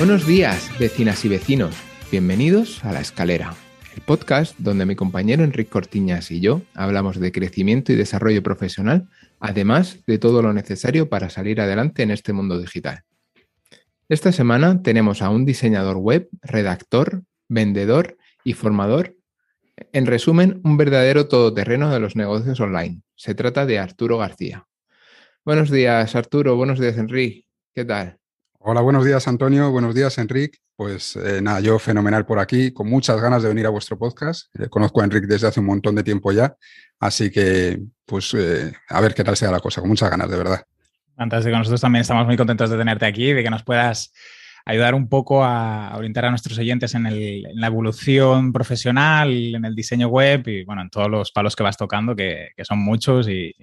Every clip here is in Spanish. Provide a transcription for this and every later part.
Buenos días, vecinas y vecinos. Bienvenidos a La Escalera, el podcast donde mi compañero Enrique Cortiñas y yo hablamos de crecimiento y desarrollo profesional, además de todo lo necesario para salir adelante en este mundo digital. Esta semana tenemos a un diseñador web, redactor, vendedor y formador. En resumen, un verdadero todoterreno de los negocios online. Se trata de Arturo García. Buenos días, Arturo. Buenos días, Enrique. ¿Qué tal? Hola, buenos días Antonio, buenos días Enrique. Pues eh, nada, yo fenomenal por aquí, con muchas ganas de venir a vuestro podcast. Eh, conozco a Enrique desde hace un montón de tiempo ya, así que pues eh, a ver qué tal sea la cosa, con muchas ganas, de verdad. Fantástico, nosotros también estamos muy contentos de tenerte aquí, de que nos puedas ayudar un poco a orientar a nuestros oyentes en, la evolución profesional, en el diseño web y bueno, en todos los palos que vas tocando, que, son muchos y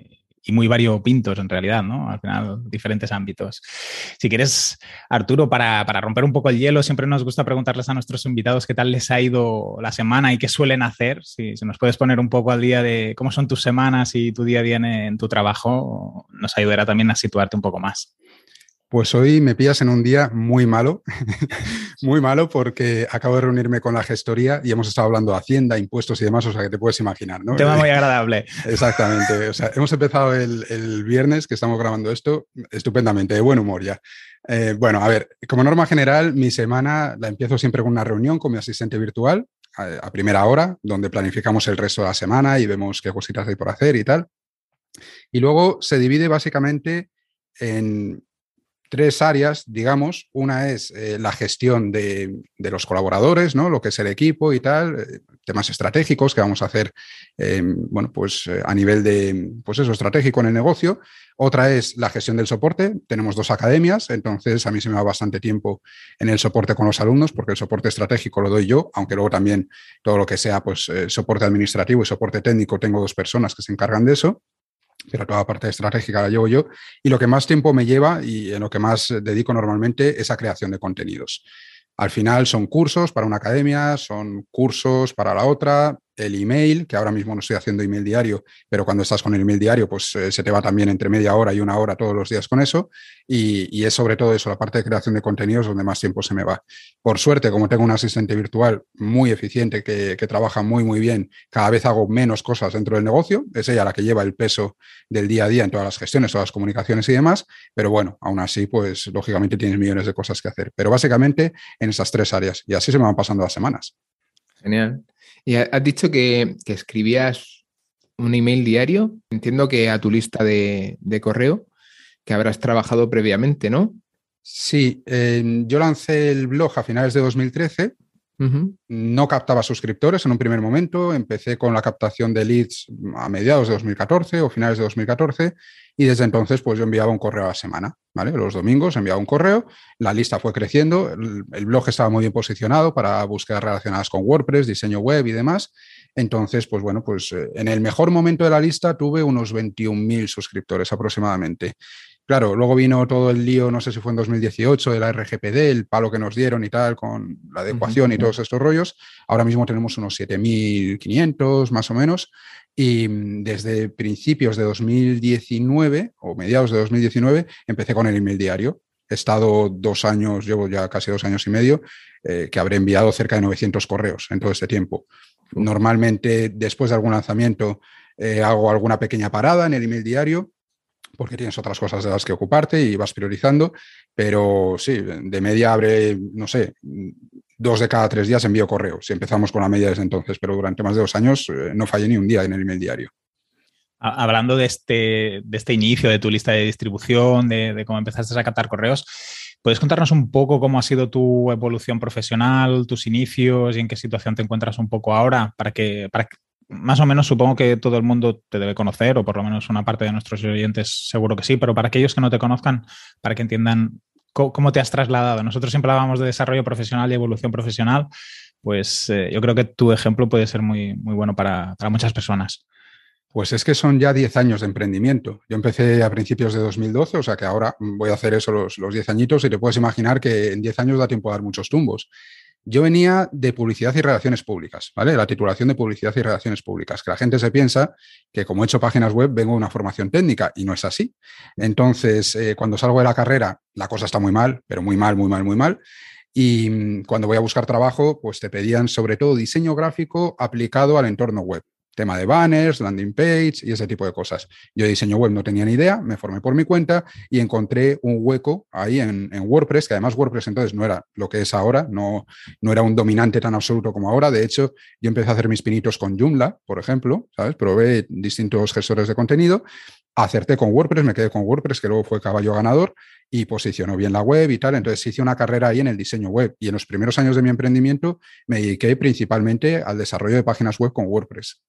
muy variopintos en realidad, ¿no? Al final, diferentes ámbitos. Si quieres, Arturo, para, romper un poco el hielo, siempre nos gusta preguntarles a nuestros invitados qué tal les ha ido la semana y qué suelen hacer. Si, nos puedes poner un poco al día de cómo son tus semanas y tu día a día en tu trabajo, nos ayudará también a situarte un poco más. Pues hoy me pillas en un día muy malo, muy malo porque acabo de reunirme con la gestoría y hemos estado hablando de Hacienda, impuestos y demás, o sea que te puedes imaginar, ¿no? tema muy agradable. Exactamente, o sea, hemos empezado el, viernes que estamos grabando esto estupendamente, de buen humor ya. Eh, bueno, a ver, como norma general, mi semana la empiezo siempre con una reunión con mi asistente virtual a primera hora, donde planificamos el resto de la semana y vemos qué cositas hay por hacer y tal. Y luego se divide básicamente en tres áreas, digamos. Una es eh, la gestión de, los colaboradores, ¿no? Lo que es el equipo y tal, eh, temas estratégicos que vamos a hacer, eh, bueno, pues a nivel de, pues eso, estratégico en el negocio. Otra es la gestión del soporte. Tenemos dos academias, entonces a mí se me va bastante tiempo en el soporte con los alumnos, porque el soporte estratégico lo doy yo, aunque luego también todo lo que sea, pues soporte administrativo y soporte técnico, tengo dos personas que se encargan de eso pero toda la parte estratégica la llevo yo. Y lo que más tiempo me lleva y en lo que más dedico normalmente es a creación de contenidos. Al final son cursos para una academia, son cursos para la otra, el email, que ahora mismo no estoy haciendo email diario, pero cuando estás con el email diario, pues eh, se te va también entre media hora y una hora todos los días con eso. Y, es sobre todo eso, la parte de creación de contenidos donde más tiempo se me va. Por suerte, como tengo un asistente virtual muy eficiente que, trabaja muy, muy bien, cada vez hago menos cosas dentro del negocio. Es ella la que lleva el peso del día a día en todas las gestiones, todas las comunicaciones y demás. Pero bueno, aún así, pues lógicamente tienes millones de cosas que hacer. Pero básicamente en esas tres áreas. Y así se me van pasando las semanas. Genial. Y has dicho que, escribías un email diario. Entiendo que a tu lista de, correo que habrás trabajado previamente, ¿no? Sí, yo lancé el blog a finales de 2013 no captaba suscriptores en un primer momento, empecé con la captación de leads a mediados de 2014 o finales de 2014 y desde entonces pues yo enviaba un correo a la semana, ¿vale? Los domingos enviaba un correo, la lista fue creciendo, el, blog estaba muy bien posicionado para búsquedas relacionadas con WordPress, diseño web y demás. Entonces, pues bueno, pues eh, en el mejor momento de la lista tuve unos 21.000 suscriptores aproximadamente. Claro, luego vino todo el lío, no sé si fue en 2018, de la RGPD, el palo que nos dieron y tal, con la adecuación y todos estos rollos. Ahora mismo tenemos unos 7.500 más o menos. Y mm, desde principios de 2019 o mediados de 2019 empecé con el email diario. He estado dos años, llevo ya casi dos años y medio, eh, que habré enviado cerca de 900 correos en todo este tiempo. Normalmente, después de algún lanzamiento, eh, hago alguna pequeña parada en el email diario porque tienes otras cosas de las que ocuparte y vas priorizando, pero sí, de media abre, no sé, dos de cada tres días envío correo, si empezamos con la media desde entonces, pero durante más de dos años eh, no fallé ni un día en el email diario. Hablando de este, de este inicio de tu lista de distribución, de, cómo empezaste a captar correos, ¿puedes contarnos un poco cómo ha sido tu evolución profesional, tus inicios y en qué situación te encuentras un poco ahora para que, para, más o menos supongo que todo el mundo te debe conocer, o por lo menos una parte de nuestros oyentes seguro que sí, pero para aquellos que no te conozcan, para que entiendan cómo, te has trasladado. Nosotros siempre hablábamos de desarrollo profesional y evolución profesional, pues eh, yo creo que tu ejemplo puede ser muy, muy bueno para, muchas personas. Pues es que son ya 10 años de emprendimiento. Yo empecé a principios de 2012, o sea que ahora voy a hacer eso los, los 10 añitos y te puedes imaginar que en 10 años da tiempo a dar muchos tumbos. Yo venía de publicidad y relaciones públicas, ¿vale? La titulación de publicidad y relaciones públicas, que la gente se piensa que como he hecho páginas web vengo de una formación técnica y no es así. Entonces, eh, cuando salgo de la carrera, la cosa está muy mal, pero muy mal, muy mal, muy mal. Y mm, cuando voy a buscar trabajo, pues te pedían sobre todo diseño gráfico aplicado al entorno web tema de banners, landing page y ese tipo de cosas. Yo de diseño web no tenía ni idea, me formé por mi cuenta y encontré un hueco ahí en, WordPress, que además WordPress entonces no era lo que es ahora, no, no era un dominante tan absoluto como ahora. De hecho, yo empecé a hacer mis pinitos con Joomla, por ejemplo, ¿sabes? Probé distintos gestores de contenido, acerté con WordPress, me quedé con WordPress, que luego fue caballo ganador y posicionó bien la web y tal. Entonces hice una carrera ahí en el diseño web y en los primeros años de mi emprendimiento me dediqué principalmente al desarrollo de páginas web con WordPress.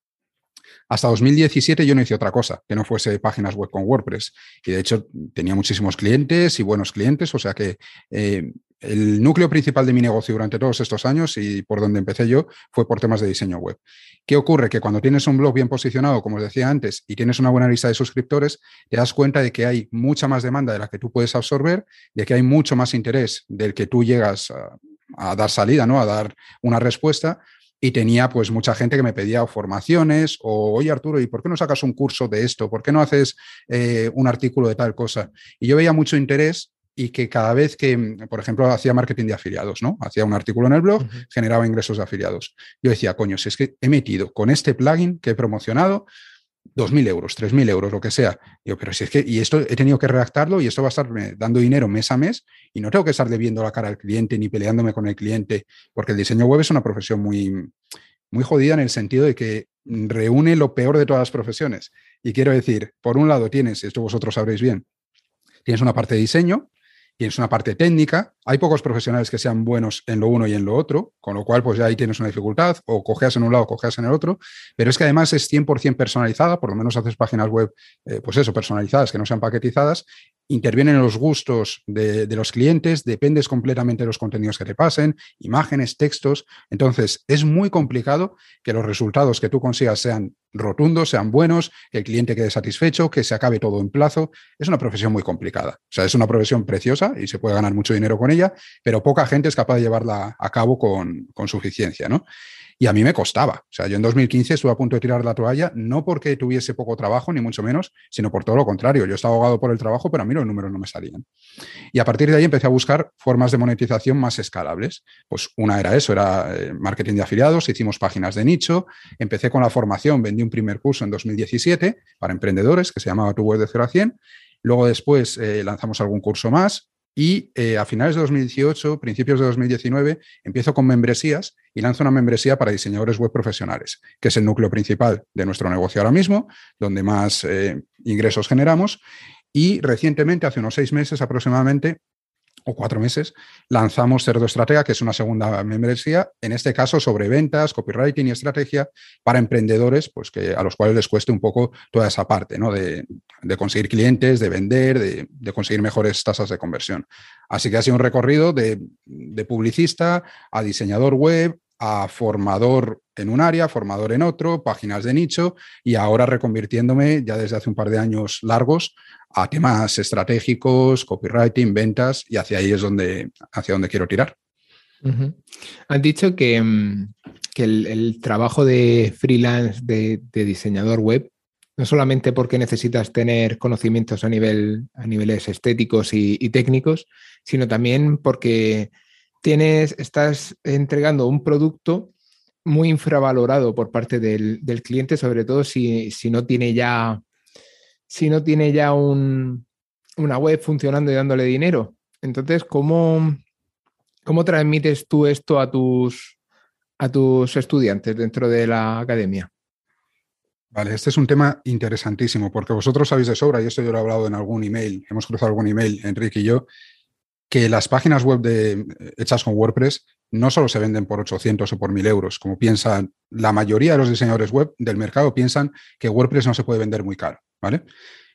Hasta 2017 yo no hice otra cosa que no fuese páginas web con WordPress. Y de hecho tenía muchísimos clientes y buenos clientes, o sea que eh, el núcleo principal de mi negocio durante todos estos años y por donde empecé yo fue por temas de diseño web. ¿Qué ocurre? Que cuando tienes un blog bien posicionado, como os decía antes, y tienes una buena lista de suscriptores, te das cuenta de que hay mucha más demanda de la que tú puedes absorber, de que hay mucho más interés del que tú llegas a, a dar salida, ¿no? A dar una respuesta y tenía pues mucha gente que me pedía formaciones o, oye Arturo, ¿y por qué no sacas un curso de esto? ¿Por qué no haces eh, un artículo de tal cosa? Y yo veía mucho interés y que cada vez que, por ejemplo, hacía marketing de afiliados, ¿no? Hacía un artículo en el blog, generaba ingresos de afiliados. Yo decía, coño, si es que he metido con este plugin que he promocionado, 2.000 euros, 3.000 euros, lo que sea. Yo, pero si es que, y esto he tenido que redactarlo y esto va a estar dando dinero mes a mes y no tengo que estar debiendo la cara al cliente ni peleándome con el cliente, porque el diseño web es una profesión muy, muy jodida en el sentido de que reúne lo peor de todas las profesiones. Y quiero decir, por un lado tienes, esto vosotros sabréis bien, tienes una parte de diseño, tienes una parte técnica. Hay pocos profesionales que sean buenos en lo uno y en lo otro, con lo cual pues ya ahí tienes una dificultad, o cogeas en un lado o cogeas en el otro, pero es que además es 100% personalizada, por lo menos haces páginas web, eh, pues eso, personalizadas, que no sean paquetizadas, intervienen en los gustos de, los clientes, dependes completamente de los contenidos que te pasen, imágenes, textos. Entonces, es muy complicado que los resultados que tú consigas sean rotundos, sean buenos, que el cliente quede satisfecho, que se acabe todo en plazo. Es una profesión muy complicada. O sea, es una profesión preciosa y se puede ganar mucho dinero con ella, pero poca gente es capaz de llevarla a cabo con, con suficiencia, ¿no? Y a mí me costaba. O sea, yo en 2015 estuve a punto de tirar la toalla, no porque tuviese poco trabajo, ni mucho menos, sino por todo lo contrario. Yo estaba ahogado por el trabajo, pero a mí los números no me salían. Y a partir de ahí empecé a buscar formas de monetización más escalables. Pues una era eso, era eh, marketing de afiliados, hicimos páginas de nicho, empecé con la formación, vendí un primer curso en 2017 para emprendedores que se llamaba Tu Web de 0 a 100. Luego después eh, lanzamos algún curso más, y eh, a finales de 2018, principios de 2019, empiezo con membresías y lanzo una membresía para diseñadores web profesionales, que es el núcleo principal de nuestro negocio ahora mismo, donde más eh, ingresos generamos. Y recientemente, hace unos seis meses aproximadamente, o cuatro meses, lanzamos Cerdo Estratega, que es una segunda membresía, en este caso sobre ventas, copywriting y estrategia para emprendedores, pues que a los cuales les cueste un poco toda esa parte, ¿no? De, conseguir clientes, de vender, de, conseguir mejores tasas de conversión. Así que ha sido un recorrido de, de publicista a diseñador web, a formador en un área, formador en otro, páginas de nicho y ahora reconvirtiéndome ya desde hace un par de años largos a temas estratégicos, copywriting, ventas y hacia ahí es donde, hacia donde quiero tirar. Has dicho que, mm, el, trabajo de freelance de, diseñador web, no solamente porque necesitas tener conocimientos a, nivel, a niveles estéticos y, técnicos, sino también porque tienes, estás entregando un producto muy infravalorado por parte del, cliente, sobre todo si, si, no tiene ya si no tiene ya una web funcionando y dándole dinero. Entonces, ¿cómo, cómo transmites tú esto a tus, a tus estudiantes dentro de la academia? Vale, este es un tema interesantísimo porque vosotros sabéis de sobra, y esto yo lo he hablado en algún email, hemos cruzado algún email, Enrique y yo, que las páginas web de, hechas con WordPress no solo se venden por 800 o por 1000 euros, como piensan la mayoría de los diseñadores web del mercado, piensan que WordPress no se puede vender muy caro. ¿vale?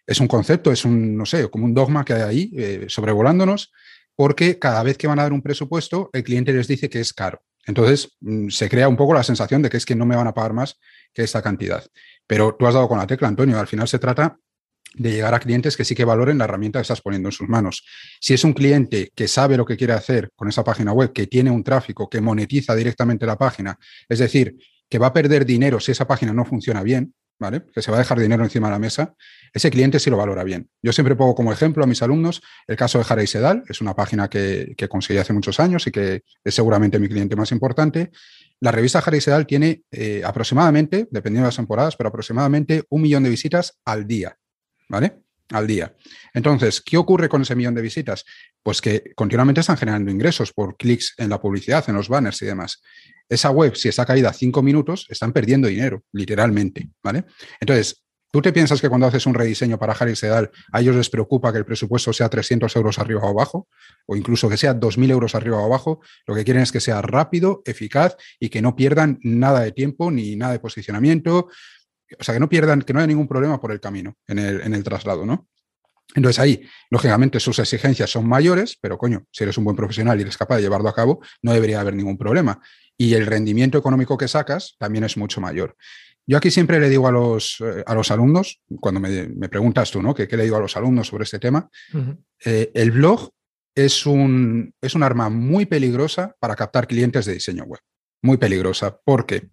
Es un concepto, es un, no sé, como un dogma que hay ahí eh, sobrevolándonos, porque cada vez que van a dar un presupuesto, el cliente les dice que es caro. Entonces, mm, se crea un poco la sensación de que es que no me van a pagar más que esta cantidad. Pero tú has dado con la tecla, Antonio, al final se trata de llegar a clientes que sí que valoren la herramienta que estás poniendo en sus manos. Si es un cliente que sabe lo que quiere hacer con esa página web, que tiene un tráfico, que monetiza directamente la página, es decir, que va a perder dinero si esa página no funciona bien, ¿vale? Que se va a dejar dinero encima de la mesa, ese cliente sí lo valora bien. Yo siempre pongo como ejemplo a mis alumnos el caso de Jara y Sedal, es una página que, conseguí hace muchos años y que es seguramente mi cliente más importante. La revista Jara y Sedal tiene eh, aproximadamente, dependiendo de las temporadas, pero aproximadamente un millón de visitas al día. ¿Vale? Al día. Entonces, ¿qué ocurre con ese millón de visitas? Pues que continuamente están generando ingresos por clics en la publicidad, en los banners y demás. Esa web, si está caída cinco minutos, están perdiendo dinero, literalmente, ¿vale? Entonces, ¿tú te piensas que cuando haces un rediseño para Harry Sedal, a ellos les preocupa que el presupuesto sea 300 euros arriba o abajo? O incluso que sea 2.000 euros arriba o abajo. Lo que quieren es que sea rápido, eficaz y que no pierdan nada de tiempo ni nada de posicionamiento, o sea, que no pierdan, que no haya ningún problema por el camino en el, en el traslado, ¿no? Entonces ahí, lógicamente, sus exigencias son mayores, pero coño, si eres un buen profesional y eres capaz de llevarlo a cabo, no debería haber ningún problema. Y el rendimiento económico que sacas también es mucho mayor. Yo aquí siempre le digo a los, eh, a los alumnos, cuando me, preguntas tú, ¿no? ¿Qué, le digo a los alumnos sobre este tema? Eh, el blog es un, es un arma muy peligrosa para captar clientes de diseño web. Muy peligrosa. ¿Por qué?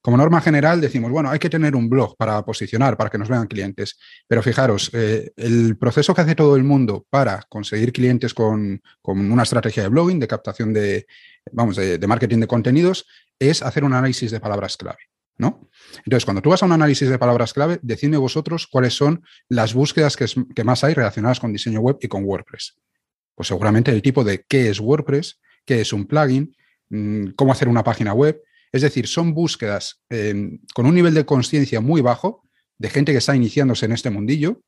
Como norma general decimos, bueno, hay que tener un blog para posicionar, para que nos vean clientes. Pero fijaros, eh, el proceso que hace todo el mundo para conseguir clientes con, una estrategia de blogging, de captación de, vamos, de, marketing de contenidos, es hacer un análisis de palabras clave. ¿No? Entonces, cuando tú vas a un análisis de palabras clave, decidme vosotros cuáles son las búsquedas que, que, más hay relacionadas con diseño web y con WordPress. Pues seguramente el tipo de qué es WordPress, qué es un plugin, mm, cómo hacer una página web, es decir, son búsquedas em, con un nivel de conciencia muy bajo de gente que está iniciándose en este mundillo,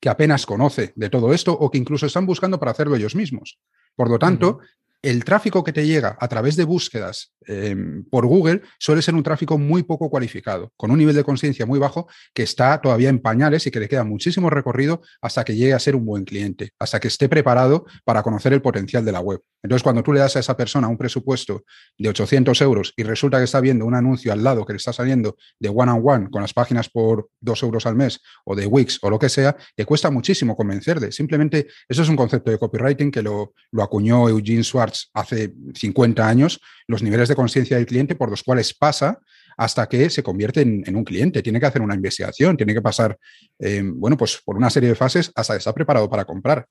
que apenas conoce de todo esto o que incluso están buscando para hacerlo ellos mismos. Por lo tanto, el tráfico que te llega a través de búsquedas em, por Google suele ser un tráfico muy poco cualificado, con un nivel de conciencia muy bajo que está todavía en pañales y que le queda muchísimo recorrido hasta que llegue a ser un buen cliente, hasta que esté preparado para conocer el potencial de la web. Entonces, cuando tú le das a esa persona un presupuesto de 800 euros y resulta que está viendo un anuncio al lado que le está saliendo de one on one con las páginas por 2 euros al mes o de Wix o lo que sea, te cuesta muchísimo convencerle. Simplemente eso es un concepto de copywriting que lo, lo acuñó Eugene Schwartz hace 50 años los niveles de conciencia del cliente por los cuales pasa hasta que se convierte en, un cliente. Tiene que hacer una investigación, tiene que pasar, eh, bueno, pues por una serie de fases hasta que está preparado para comprar.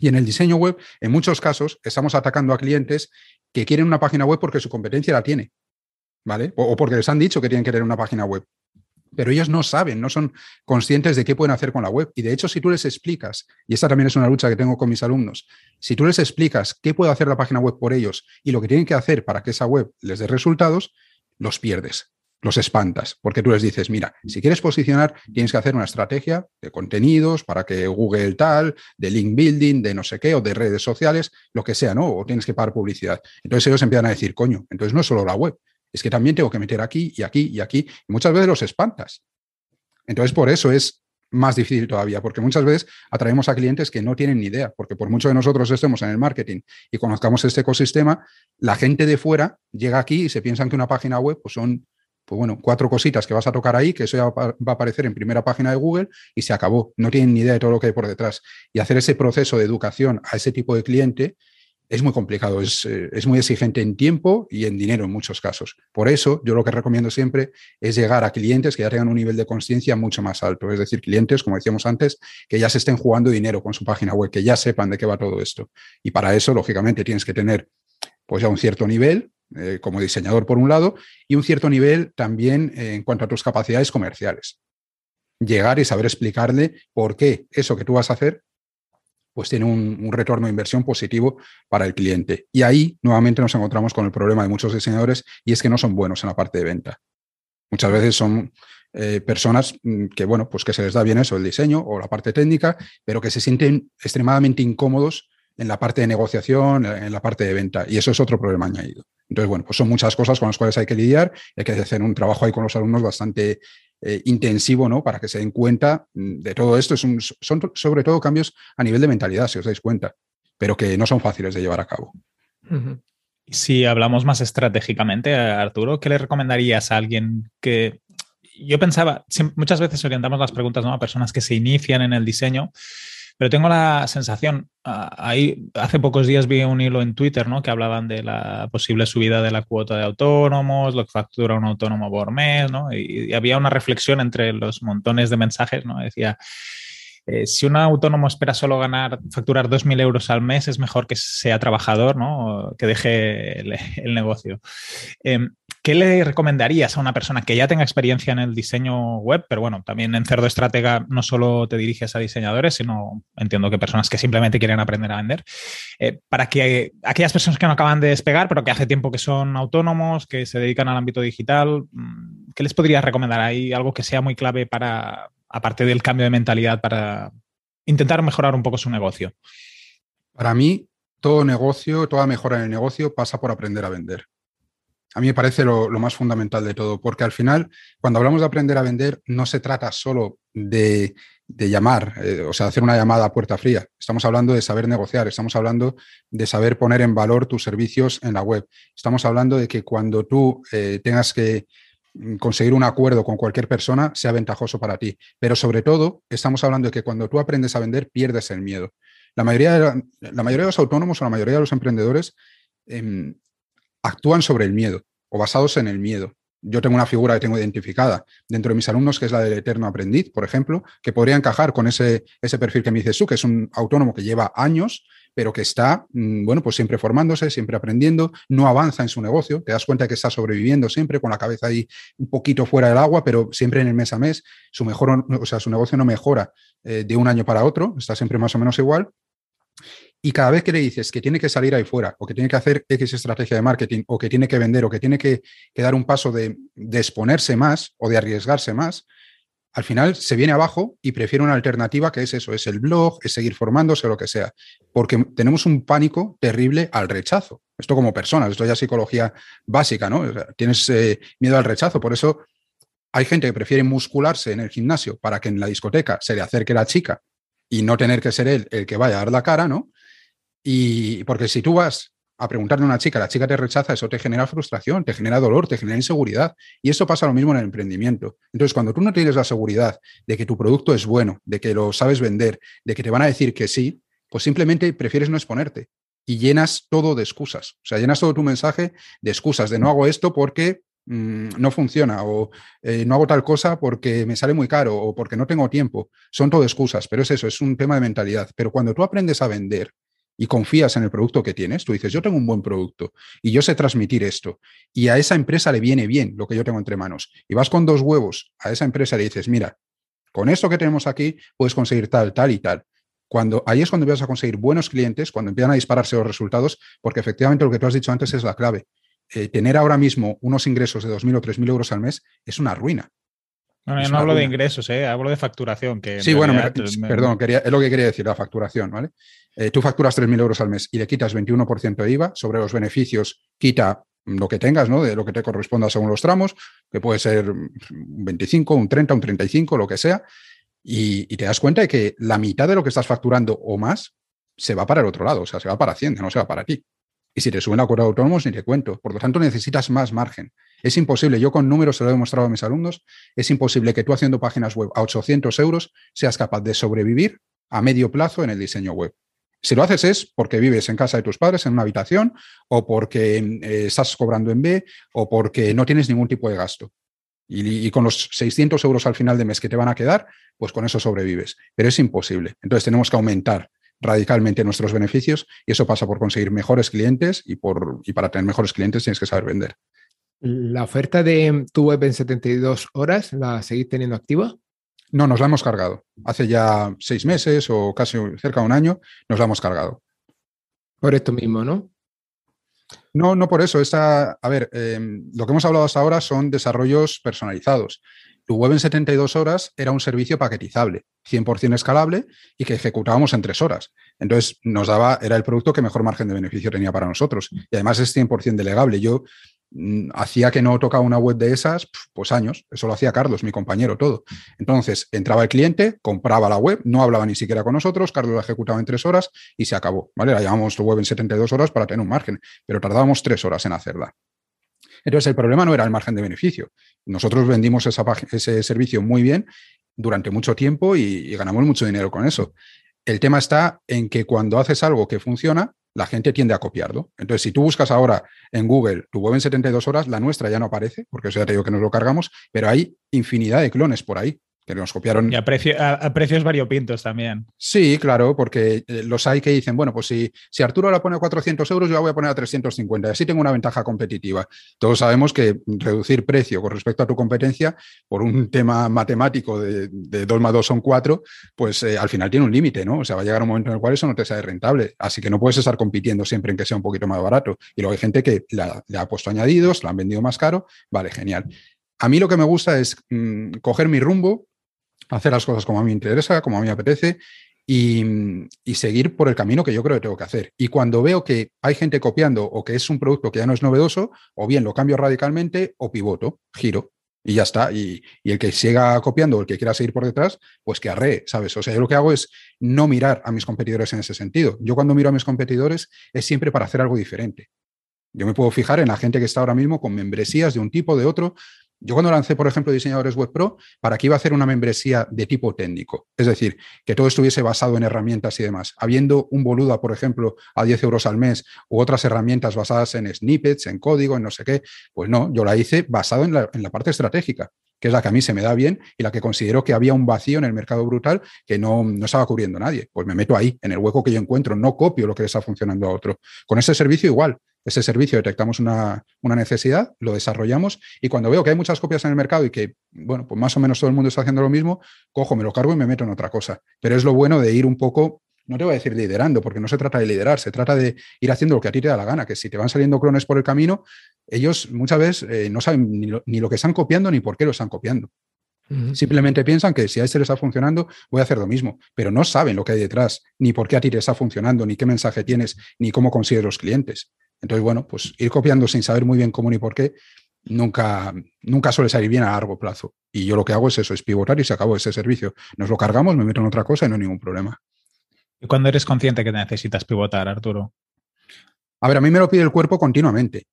Y en el diseño web, en muchos casos, estamos atacando a clientes que quieren una página web porque su competencia la tiene, ¿vale? o porque les han dicho que tienen que tener una página web pero ellos no saben, no son conscientes de qué pueden hacer con la web. Y de hecho, si tú les explicas, y esta también es una lucha que tengo con mis alumnos, si tú les explicas qué puede hacer la página web por ellos y lo que tienen que hacer para que esa web les dé resultados, los pierdes, los espantas, porque tú les dices, mira, si quieres posicionar, tienes que hacer una estrategia de contenidos para que Google tal, de link building, de no sé qué, o de redes sociales, lo que sea, ¿no? O tienes que pagar publicidad. Entonces ellos empiezan a decir, coño, entonces no es solo la web, es que también tengo que meter aquí y aquí y aquí. Y muchas veces los espantas. Entonces, por eso es más difícil todavía, porque muchas veces atraemos a clientes que no tienen ni idea, porque por mucho de nosotros estemos en el marketing y conozcamos este ecosistema, la gente de fuera llega aquí y se piensan que una página web pues son, pues bueno, cuatro cositas que vas a tocar ahí, que eso ya va a aparecer en primera página de Google y se acabó. No tienen ni idea de todo lo que hay por detrás. Y hacer ese proceso de educación a ese tipo de cliente es muy complicado, eh, es, muy exigente en tiempo y en dinero en muchos casos. Por eso, yo lo que recomiendo siempre es llegar a clientes que ya tengan un nivel de conciencia mucho más alto, es decir, clientes, como decíamos antes, que ya se estén jugando dinero con su página web, que ya sepan de qué va todo esto. Y para eso, lógicamente, tienes que tener pues ya un cierto nivel eh, como diseñador por un lado y un cierto nivel también eh, en cuanto a tus capacidades comerciales. Llegar y saber explicarle por qué eso que tú vas a hacer pues tiene un, retorno de inversión positivo para el cliente. Y ahí nuevamente nos encontramos con el problema de muchos diseñadores y es que no son buenos en la parte de venta. Muchas veces son eh, personas mm, que, bueno, pues que se les da bien eso, el diseño o la parte técnica, pero que se sienten extremadamente incómodos en la parte de negociación, en la parte de venta. Y eso es otro problema añadido. Entonces, bueno, pues son muchas cosas con las cuales hay que lidiar. Hay que hacer un trabajo ahí con los alumnos bastante eh, intensivo, ¿no? Para que se den cuenta mm, de todo esto. son sobre todo cambios a nivel de mentalidad, si os dais cuenta, pero que no son fáciles de llevar a cabo. Si hablamos más estratégicamente, Arturo, ¿qué le recomendarías a alguien que yo pensaba, muchas veces orientamos las preguntas a personas que se inician en el diseño, pero tengo la sensación, ah, ahí hace pocos días vi un hilo en Twitter ¿no? que hablaban de la posible subida de la cuota de autónomos, lo que factura un autónomo por mes, ¿no? y, había una reflexión entre los montones de mensajes, ¿no? decía, eh, si un autónomo espera solo ganar, facturar 2.000 euros al mes, es mejor que sea trabajador, ¿no? que deje el, negocio. Em, ¿Qué le recomendarías a una persona que ya tenga experiencia en el diseño web? Pero bueno, también en Cerdo Estratega no solo te diriges a diseñadores, sino entiendo que personas que simplemente quieren aprender a vender. Eh, para que aquellas personas que no acaban de despegar, pero que hace tiempo que son autónomos, que se dedican al ámbito digital, mm, ¿qué les podrías recomendar? ¿Hay algo que sea muy clave para, aparte del cambio de mentalidad para intentar mejorar un poco su negocio? Para mí, todo negocio, toda mejora en el negocio pasa por aprender a vender. A mí me parece lo, más fundamental de todo, porque al final, cuando hablamos de aprender a vender, no se trata solo de, llamar, eh, o sea, hacer una llamada a puerta fría. Estamos hablando de saber negociar, estamos hablando de saber poner en valor tus servicios en la web. Estamos hablando de que cuando tú eh, tengas que Mm, conseguir un acuerdo con cualquier persona sea ventajoso para ti. Pero sobre todo, estamos hablando de que cuando tú aprendes a vender, pierdes el miedo. La mayoría de, la, mayoría de los autónomos o la mayoría de los emprendedores em, actúan sobre el miedo o basados en el miedo. Yo tengo una figura que tengo identificada dentro de mis alumnos, que es la del eterno aprendiz, por ejemplo, que podría encajar con ese, ese perfil que me dices tú, que es un autónomo que lleva años pero que está, mm, bueno, pues siempre formándose, siempre aprendiendo, no avanza en su negocio, te das cuenta que está sobreviviendo siempre con la cabeza ahí un poquito fuera del agua, pero siempre en el mes a mes, su, mejor, o sea, su negocio no mejora eh, de un año para otro, está siempre más o menos igual. Y cada vez que le dices que tiene que salir ahí fuera, o que tiene que hacer X estrategia de marketing, o que tiene que vender, o que tiene que, dar un paso de, exponerse más o de arriesgarse más, al final se viene abajo y prefiere una alternativa que es eso, es el blog, es seguir formándose o lo que sea, porque tenemos un pánico terrible al rechazo. Esto como personas, esto ya es psicología básica, ¿no? tienes eh, miedo al rechazo, por eso hay gente que prefiere muscularse en el gimnasio para que en la discoteca se le acerque la chica y no tener que ser él el que vaya a dar la cara, ¿no? Y porque si tú vas a preguntarle a una chica, la chica te rechaza, eso te genera frustración, te genera dolor, te genera inseguridad. Y eso pasa lo mismo en el emprendimiento. Entonces, cuando tú no tienes la seguridad de que tu producto es bueno, de que lo sabes vender, de que te van a decir que sí, pues simplemente prefieres no exponerte y llenas todo de excusas. O sea, llenas todo tu mensaje de excusas, de no hago esto porque mm, no funciona o eh, no hago tal cosa porque me sale muy caro o porque no tengo tiempo. Son todo excusas, pero es eso, es un tema de mentalidad. Pero cuando tú aprendes a vender, y confías en el producto que tienes, tú dices, yo tengo un buen producto y yo sé transmitir esto y a esa empresa le viene bien lo que yo tengo entre manos y vas con dos huevos a esa empresa y le dices, mira, con esto que tenemos aquí puedes conseguir tal, tal y tal. Cuando, ahí es cuando empiezas a conseguir buenos clientes, cuando empiezan a dispararse los resultados, porque efectivamente lo que tú has dicho antes es la clave. Eh, tener ahora mismo unos ingresos de 2.000 o 3.000 euros al mes es una ruina. No, yo no hablo de ingresos, ¿eh? hablo de facturación. Que sí, bueno, perdón, es lo que quería decir, la facturación, ¿vale? Eh, tú facturas 3.000 euros al mes y le quitas 21% de IVA, sobre los beneficios quita lo que tengas, ¿no? De lo que te corresponda según los tramos, que puede ser un 25, un 30, un 35, lo que sea, y, te das cuenta de que la mitad de lo que estás facturando o más se va para el otro lado, o sea, se va para Hacienda, no se va para ti. Y si te suben la cuota de autónomos, ni te cuento. Por lo tanto, necesitas más margen. Es imposible, yo con números se lo he demostrado a mis alumnos, es imposible que tú haciendo páginas web a 800 euros seas capaz de sobrevivir a medio plazo en el diseño web. Si lo haces es porque vives en casa de tus padres en una habitación o porque eh, estás cobrando en B o porque no tienes ningún tipo de gasto. Y, con los 600 euros al final de mes que te van a quedar, pues con eso sobrevives. Pero es imposible. Entonces tenemos que aumentar radicalmente nuestros beneficios y eso pasa por conseguir mejores clientes y, por, y para tener mejores clientes tienes que saber vender. ¿La oferta de tu web en 72 horas la seguís teniendo activa? No, nos la hemos cargado. Hace ya seis meses o casi cerca de un año nos la hemos cargado. Por esto mismo, ¿no? No, no por eso. Esta, a ver, em, lo que hemos hablado hasta ahora son desarrollos personalizados. Tu web en 72 horas era un servicio paquetizable, 100% escalable y que ejecutábamos en tres horas. Entonces nos daba, era el producto que mejor margen de beneficio tenía para nosotros. Y además es 100% delegable. Yo hacía que no tocaba una web de esas, pues años. Eso lo hacía Carlos, mi compañero, todo. Entonces, entraba el cliente, compraba la web, no hablaba ni siquiera con nosotros, Carlos la ejecutaba en tres horas y se acabó. ¿vale? La llamamos web en 72 horas para tener un margen, pero tardábamos tres horas en hacerla. Entonces, el problema no era el margen de beneficio. Nosotros vendimos ese servicio muy bien durante mucho tiempo y, ganamos mucho dinero con eso. El tema está en que cuando haces algo que funciona, la gente tiende a copiarlo. Entonces, si tú buscas ahora en Google tu web en 72 horas, la nuestra ya no aparece, porque eso ya te digo que nos lo cargamos, pero hay infinidad de clones por ahí que nos copiaron. Y a, precios variopintos también. Sí, claro, porque eh, los hay que dicen, bueno, pues si, si Arturo la pone a 400 euros, yo la voy a poner a 350 y así tengo una ventaja competitiva. Todos sabemos que reducir precio con respecto a tu competencia por un tema matemático de, de 2 más 2 son 4, pues eh, al final tiene un límite, ¿no? O sea, va a llegar un momento en el cual eso no te sea rentable. Así que no puedes estar compitiendo siempre en que sea un poquito más barato. Y luego hay gente que le ha puesto añadidos, la han vendido más caro, vale, genial. A mí lo que me gusta es mm, coger mi rumbo, hacer las cosas como a mí me interesa, como a mí me apetece y, seguir por el camino que yo creo que tengo que hacer. Y cuando veo que hay gente copiando o que es un producto que ya no es novedoso, o bien lo cambio radicalmente o pivoto, giro. Y ya está. Y, el que siga copiando o el que quiera seguir por detrás, pues que arree, ¿sabes? O sea, yo lo que hago es no mirar a mis competidores en ese sentido. Yo cuando miro a mis competidores es siempre para hacer algo diferente. Yo me puedo fijar en la gente que está ahora mismo con membresías de un tipo, de otro, yo cuando lancé, por ejemplo, Diseñadores Web Pro, para que iba a hacer una membresía de tipo técnico, es decir, que todo estuviese basado en herramientas y demás, habiendo un boluda, por ejemplo, a 10 euros al mes u otras herramientas basadas en snippets, en código, en no sé qué, pues no, yo la hice basado en la, en la parte estratégica que es la que a mí se me da bien y la que considero que había un vacío en el mercado brutal que no, no, estaba cubriendo nadie. Pues me meto ahí, en el hueco que yo encuentro, no copio lo que le está funcionando a otro. Con ese servicio igual, ese servicio detectamos una, necesidad, lo desarrollamos y cuando veo que hay muchas copias en el mercado y que, bueno, pues más o menos todo el mundo está haciendo lo mismo, cojo, me lo cargo y me meto en otra cosa. Pero es lo bueno de ir un poco no te voy a decir liderando, porque no se trata de liderar, se trata de ir haciendo lo que a ti te da la gana, que si te van saliendo clones por el camino, ellos muchas veces eh, no saben ni lo, ni lo, que están copiando ni por qué lo están copiando. Simplemente piensan que si a este le está funcionando, voy a hacer lo mismo, pero no saben lo que hay detrás, ni por qué a ti te está funcionando, ni qué mensaje tienes, ni cómo consigues los clientes. Entonces, bueno, pues ir copiando sin saber muy bien cómo ni por qué, nunca, nunca suele salir bien a largo plazo. Y yo lo que hago es eso, es pivotar y se acabó ese servicio. Nos lo cargamos, me meto en otra cosa y no hay ningún problema. ¿Y cuándo eres consciente que necesitas pivotar, Arturo? A ver, a mí me lo pide el cuerpo continuamente.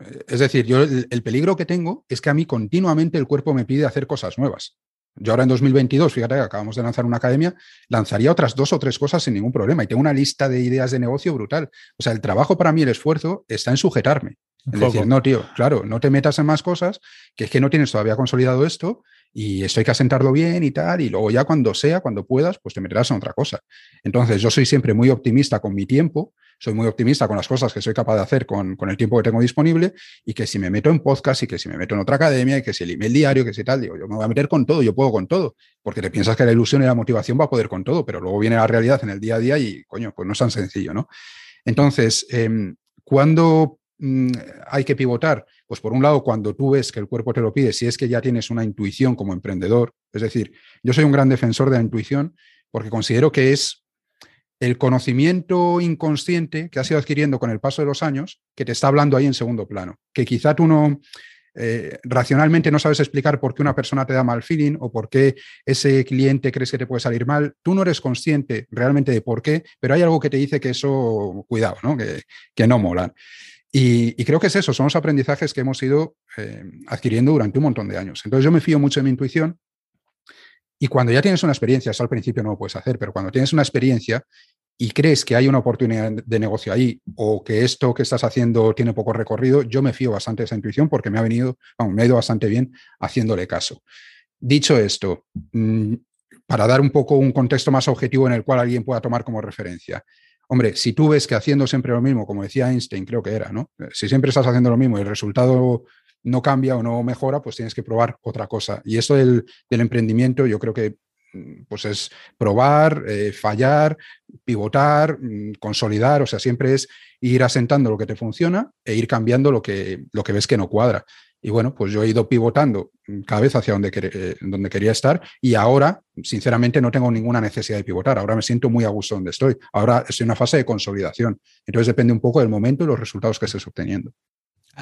Eh, es decir, yo el, peligro que tengo es que a mí continuamente el cuerpo me pide hacer cosas nuevas. Yo ahora en 2022, fíjate que acabamos de lanzar una academia, lanzaría otras dos o tres cosas sin ningún problema y tengo una lista de ideas de negocio brutal. O sea, el trabajo para mí, el esfuerzo, está en sujetarme. Es decir, no, tío, claro, no te metas en más cosas, que es que no tienes todavía consolidado esto y esto hay que asentarlo bien y tal, y luego ya cuando sea, cuando puedas, pues te meterás en otra cosa. Entonces, yo soy siempre muy optimista con mi tiempo soy muy optimista con las cosas que soy capaz de hacer con, el tiempo que tengo disponible y que si me meto en podcast y que si me meto en otra academia y que si el email diario, que si tal, digo, yo me voy a meter con todo, yo puedo con todo, porque te piensas que la ilusión y la motivación va a poder con todo, pero luego viene la realidad en el día a día y, coño, pues no es tan sencillo, ¿no? Entonces, eh, ¿cuándo mm, hay que pivotar? Pues por un lado, cuando tú ves que el cuerpo te lo pide, si es que ya tienes una intuición como emprendedor, es decir, yo soy un gran defensor de la intuición porque considero que es el conocimiento inconsciente que has ido adquiriendo con el paso de los años, que te está hablando ahí en segundo plano, que quizá tú no, eh, racionalmente no sabes explicar por qué una persona te da mal feeling o por qué ese cliente crees que te puede salir mal. Tú no eres consciente realmente de por qué, pero hay algo que te dice que eso, cuidado, ¿no? Que, que no molan. Y, creo que es eso, son los aprendizajes que hemos ido eh, adquiriendo durante un montón de años. Entonces yo me fío mucho de mi intuición y cuando ya tienes una experiencia, eso al principio no lo puedes hacer, pero cuando tienes una experiencia y crees que hay una oportunidad de negocio ahí o que esto que estás haciendo tiene poco recorrido, yo me fío bastante de esa intuición porque me ha venido, me ha ido bastante bien haciéndole caso. Dicho esto, mm, para dar un poco un contexto más objetivo en el cual alguien pueda tomar como referencia. Hombre, si tú ves que haciendo siempre lo mismo, como decía Einstein, creo que era, ¿no? Si siempre estás haciendo lo mismo y el resultado no cambia o no mejora, pues tienes que probar otra cosa. Y eso del, emprendimiento yo creo que mm, pues es probar, eh, fallar, pivotar, mm, consolidar, o sea, siempre es ir asentando lo que te funciona e ir cambiando lo que, lo que ves que no cuadra. Y bueno, pues yo he ido pivotando mm, cada vez hacia donde, eh, donde quería estar y ahora, sinceramente, no tengo ninguna necesidad de pivotar. Ahora me siento muy a gusto donde estoy. Ahora estoy en una fase de consolidación. Entonces depende un poco del momento y los resultados que estés obteniendo.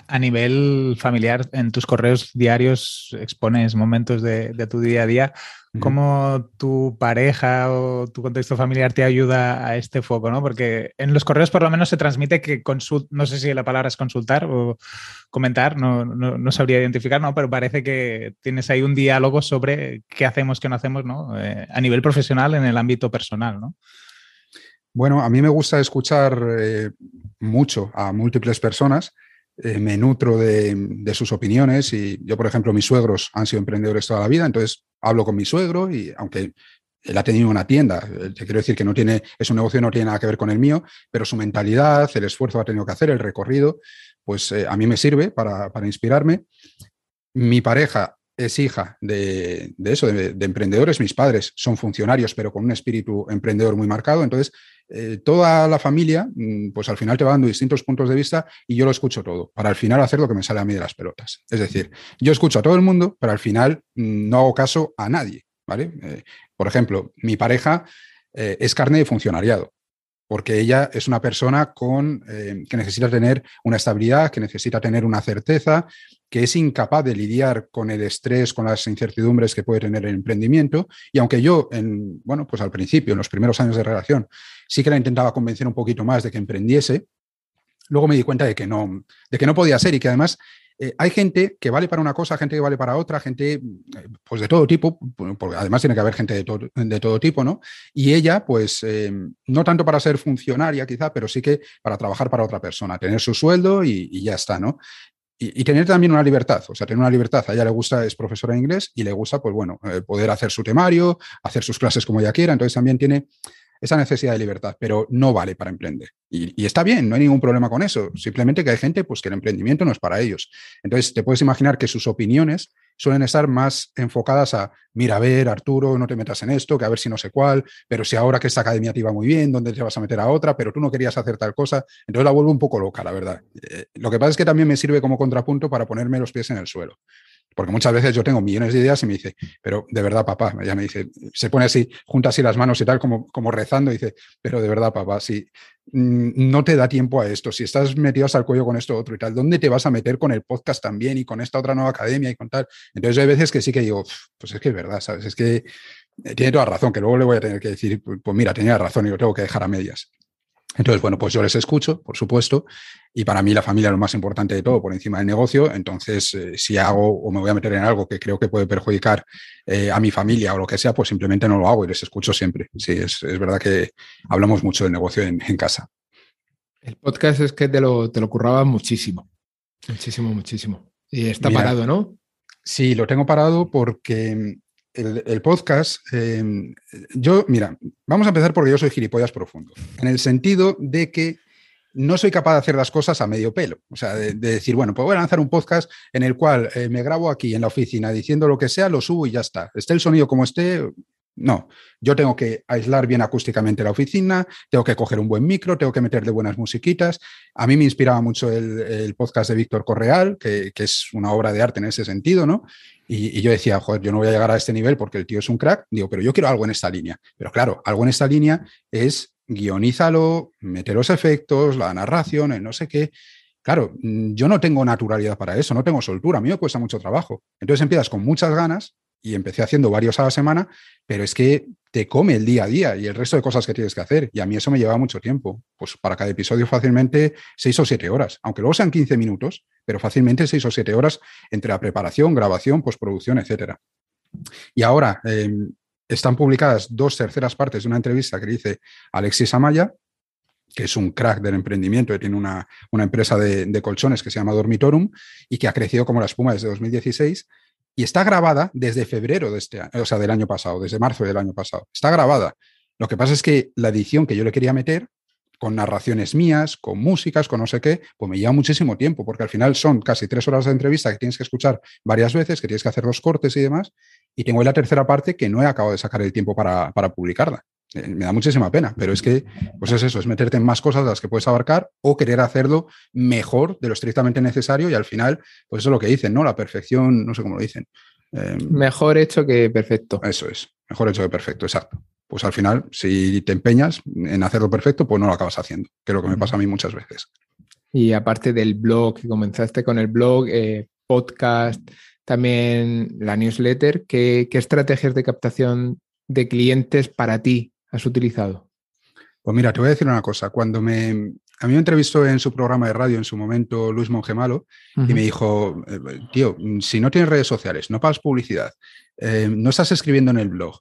A nivel familiar, en tus correos diarios expones momentos de, tu día a día. ¿Cómo tu pareja o tu contexto familiar te ayuda a este foco? ¿no? Porque en los correos por lo menos se transmite que consult, no sé si la palabra es consultar o comentar, no, no, sabría identificar, ¿no? pero parece que tienes ahí un diálogo sobre qué hacemos, qué no hacemos ¿no? Eh, a nivel profesional en el ámbito personal. ¿no? Bueno, a mí me gusta escuchar eh, mucho a múltiples personas eh, me nutro de, sus opiniones y yo, por ejemplo, mis suegros han sido emprendedores toda la vida, entonces hablo con mi suegro y aunque él ha tenido una tienda, eh, te quiero decir que no tiene, es un negocio no tiene nada que ver con el mío, pero su mentalidad, el esfuerzo que ha tenido que hacer, el recorrido, pues eh, a mí me sirve para, inspirarme. Mi pareja es hija de, eso, de, de, emprendedores. Mis padres son funcionarios, pero con un espíritu emprendedor muy marcado. Entonces, eh, toda la familia, mm, pues al final te va dando distintos puntos de vista y yo lo escucho todo, para al final hacer lo que me sale a mí de las pelotas. Es decir, yo escucho a todo el mundo, pero al final mm, no hago caso a nadie, ¿vale? Eh, por ejemplo, mi pareja eh, es carne de funcionariado porque ella es una persona con, que necesita tener una estabilidad, que necesita tener una certeza, que es incapaz de lidiar con el estrés, con las incertidumbres que puede tener el emprendimiento. Y aunque yo, en, bueno, pues al principio, en los primeros años de relación, sí que la intentaba convencer un poquito más de que emprendiese, luego me di cuenta de que no, de que no podía ser y que además eh, hay gente que vale para una cosa, gente que vale para otra, gente eh, pues de todo tipo, porque además tiene que haber gente de, todo tipo, ¿no? Y ella, pues, eh, no tanto para ser funcionaria quizá, pero sí que para trabajar para otra persona, tener su sueldo y, y ya está, ¿no? Y, tener también una libertad, o sea, tener una libertad. A ella le gusta, es profesora de inglés y le gusta, pues bueno, eh, poder hacer su temario, hacer sus clases como ella quiera. Entonces también tiene esa necesidad de libertad, pero no vale para emprender. Y, está bien, no hay ningún problema con eso. Simplemente que hay gente pues, que el emprendimiento no es para ellos. Entonces, te puedes imaginar que sus opiniones suelen estar más enfocadas a, mira, a ver, Arturo, no te metas en esto, que a ver si no sé cuál, pero si ahora que esta academia te iba muy bien, ¿dónde te vas a meter a otra? Pero tú no querías hacer tal cosa. Entonces la vuelvo un poco loca, la verdad. Eh, lo que pasa es que también me sirve como contrapunto para ponerme los pies en el suelo. Porque muchas veces yo tengo millones de ideas y me dice, pero de verdad, papá, ya me dice, se pone así, junta así las manos y tal, como, como rezando, y dice, pero de verdad, papá, si mm, no te da tiempo a esto, si estás metido al cuello con esto otro y tal, ¿dónde te vas a meter con el podcast también y con esta otra nueva academia y con tal? Entonces hay veces que sí que digo, pues es que es verdad, ¿sabes? Es que eh, tiene toda razón, que luego le voy a tener que decir, pues, pues mira, tenía razón y lo tengo que dejar a medias. Entonces, bueno, pues yo les escucho, por supuesto, y para mí la familia es lo más importante de todo, por encima del negocio. Entonces, eh, si hago o me voy a meter en algo que creo que puede perjudicar eh, a mi familia o lo que sea, pues simplemente no lo hago y les escucho siempre. Sí, es, verdad que hablamos mucho del negocio en, casa. El podcast es que te lo, te lo curraba muchísimo, muchísimo, muchísimo. Y está parado, ¿no? Sí, lo tengo parado porque el, podcast, em, yo, mira, vamos a empezar porque yo soy gilipollas profundo, en el sentido de que no soy capaz de hacer las cosas a medio pelo. O sea, de, decir, bueno, pues voy a lanzar un podcast en el cual eh, me grabo aquí en la oficina diciendo lo que sea, lo subo y ya está. Esté el sonido como esté, no, yo tengo que aislar bien acústicamente la oficina, tengo que coger un buen micro, tengo que meterle buenas musiquitas. A mí me inspiraba mucho el, podcast de Víctor Correal, que, es una obra de arte en ese sentido, ¿no? Y, yo decía, joder, yo no voy a llegar a este nivel porque el tío es un crack. Digo, pero yo quiero algo en esta línea. Pero claro, algo en esta línea es guionízalo, meter los efectos, la narración, el no sé qué. Claro, mm, yo no tengo naturalidad para eso, no tengo soltura, a mí me cuesta mucho trabajo. Entonces empiezas con muchas ganas y empecé haciendo varios a la semana, pero es que te come el día a día y el resto de cosas que tienes que hacer. Y a mí eso me lleva mucho tiempo. Pues para cada episodio fácilmente seis o siete horas, aunque luego sean 15 minutos, pero fácilmente seis o siete horas entre la preparación, grabación, postproducción, etcétera. Y ahora em, están publicadas dos terceras partes de una entrevista que dice Alexis Amaya, que es un crack del emprendimiento, que tiene una, empresa de, de, colchones que se llama Dormitorum y que ha crecido como la espuma desde 2016 y está grabada desde febrero de este año, o sea, del año pasado, desde marzo del año pasado. Está grabada. Lo que pasa es que la edición que yo le quería meter, con narraciones mías, con músicas, con no sé qué, pues me lleva muchísimo tiempo, porque al final son casi tres horas de entrevista que tienes que escuchar varias veces, que tienes que hacer los cortes y demás, y tengo la tercera parte que no he acabado de sacar el tiempo para publicarla. Eh, me da muchísima pena, pero es que, pues es eso, es meterte en más cosas de las que puedes abarcar o querer hacerlo mejor de lo estrictamente necesario y al final, pues eso es lo que dicen, ¿no? La perfección, no sé cómo lo dicen. Em, mejor hecho que perfecto. Eso es, mejor hecho que perfecto, exacto. Pues al final, si te empeñas en hacerlo perfecto, pues no lo acabas haciendo, que es lo que me pasa a mí muchas veces. Y aparte del blog, que comenzaste con el blog, eh, podcast, también la newsletter, ¿qué, estrategias de captación de clientes para ti has utilizado? Pues mira, te voy a decir una cosa. Cuando me, a mí me entrevistó en su programa de radio en su momento Luis Mongemalo y me dijo, eh, tío, si no tienes redes sociales, no pagas publicidad, eh, no estás escribiendo en el blog,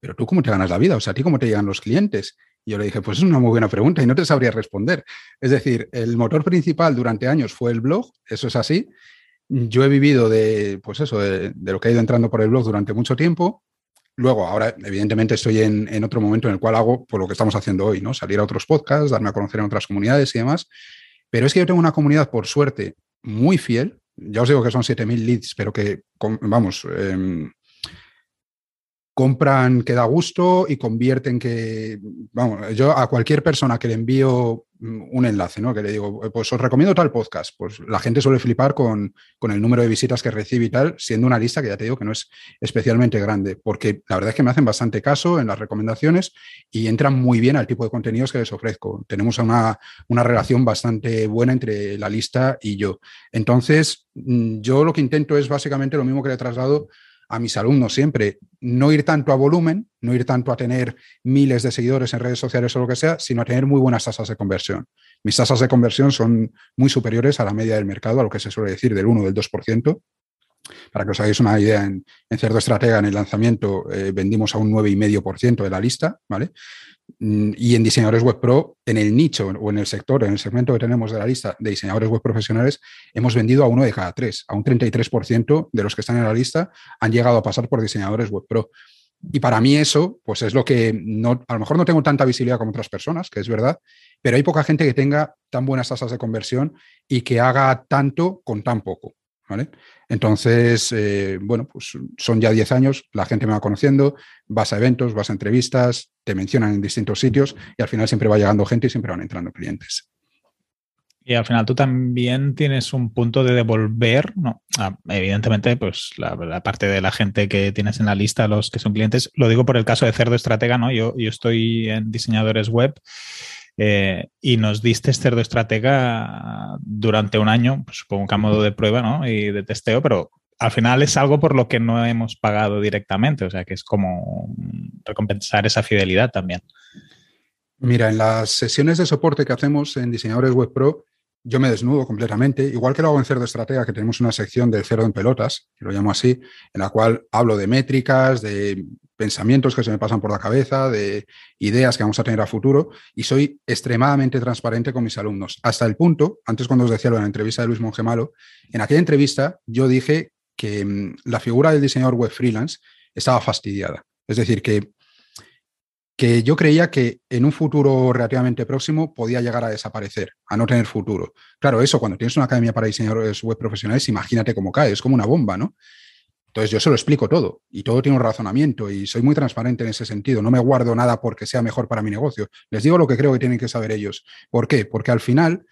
pero tú cómo te ganas la vida, o sea, a ti cómo te llegan los clientes. Y yo le dije, pues es una muy buena pregunta y no te sabría responder. Es decir, el motor principal durante años fue el blog, eso es así, yo he vivido de, pues eso, de, lo que ha ido entrando por el blog durante mucho tiempo. Luego, ahora, evidentemente, estoy en, otro momento en el cual hago por pues, lo que estamos haciendo hoy, ¿no? Salir a otros podcasts, darme a conocer en otras comunidades y demás. Pero es que yo tengo una comunidad, por suerte, muy fiel. Ya os digo que son 7.000 leads, pero que, vamos, em, compran que da gusto y convierten que, vamos, yo a cualquier persona que le envío un enlace, ¿no? Que le digo, pues os recomiendo tal podcast, pues la gente suele flipar con, con, el número de visitas que recibe y tal, siendo una lista que ya te digo que no es especialmente grande, porque la verdad es que me hacen bastante caso en las recomendaciones y entran muy bien al tipo de contenidos que les ofrezco. Tenemos una, una relación bastante buena entre la lista y yo. Entonces, mm, yo lo que intento es básicamente lo mismo que le he trasladado a mis alumnos siempre, no ir tanto a volumen, no ir tanto a tener miles de seguidores en redes sociales o lo que sea, sino a tener muy buenas tasas de conversión. Mis tasas de conversión son muy superiores a la media del mercado, a lo que se suele decir del 1 o del 2%. Para que os hagáis una idea, en, Cerdo Estratega, en el lanzamiento, eh, vendimos a un 9,5% de la lista, ¿vale? Mm, y en diseñadores web pro, en el nicho o en el sector, en el segmento que tenemos de la lista de diseñadores web profesionales, hemos vendido a uno de cada tres, a un 33% de los que están en la lista han llegado a pasar por diseñadores web pro. Y para mí eso, pues es lo que no, a lo mejor no tengo tanta visibilidad como otras personas, que es verdad, pero hay poca gente que tenga tan buenas tasas de conversión y que haga tanto con tan poco. ¿Vale? Entonces, eh, bueno, pues son ya 10 años, la gente me va conociendo, vas a eventos, vas a entrevistas, te mencionan en distintos sitios y al final siempre va llegando gente y siempre van entrando clientes. Y al final tú también tienes un punto de devolver, ¿no? Ah, evidentemente, pues la, parte de la gente que tienes en la lista, los que son clientes, lo digo por el caso de Cerdo Estratega, ¿no? Yo estoy en diseñadores web eh, y nos diste Cerdo Estratega durante un año, pues supongo que a modo de prueba ¿no? y de testeo, pero al final es algo por lo que no hemos pagado directamente, o sea que es como recompensar esa fidelidad también. Mira, en las sesiones de soporte que hacemos en Diseñadores Web Pro, yo me desnudo completamente, igual que lo hago en Cerdo Estratega, que tenemos una sección del cerdo en pelotas, que lo llamo así, en la cual hablo de métricas, de pensamientos que se me pasan por la cabeza, de ideas que vamos a tener a futuro y soy extremadamente transparente con mis alumnos. Hasta el punto, antes cuando os decía lo en la entrevista de Luis Mongemalo, en aquella entrevista yo dije que mm, la figura del diseñador web freelance estaba fastidiada. Es decir, que, que yo creía que en un futuro relativamente próximo podía llegar a desaparecer, a no tener futuro. Claro, eso cuando tienes una academia para diseñadores web profesionales, imagínate cómo cae, es como una bomba, ¿no? Entonces yo se lo explico todo y todo tiene un razonamiento y soy muy transparente en ese sentido. No me guardo nada porque sea mejor para mi negocio. Les digo lo que creo que tienen que saber ellos. ¿Por qué? Porque al final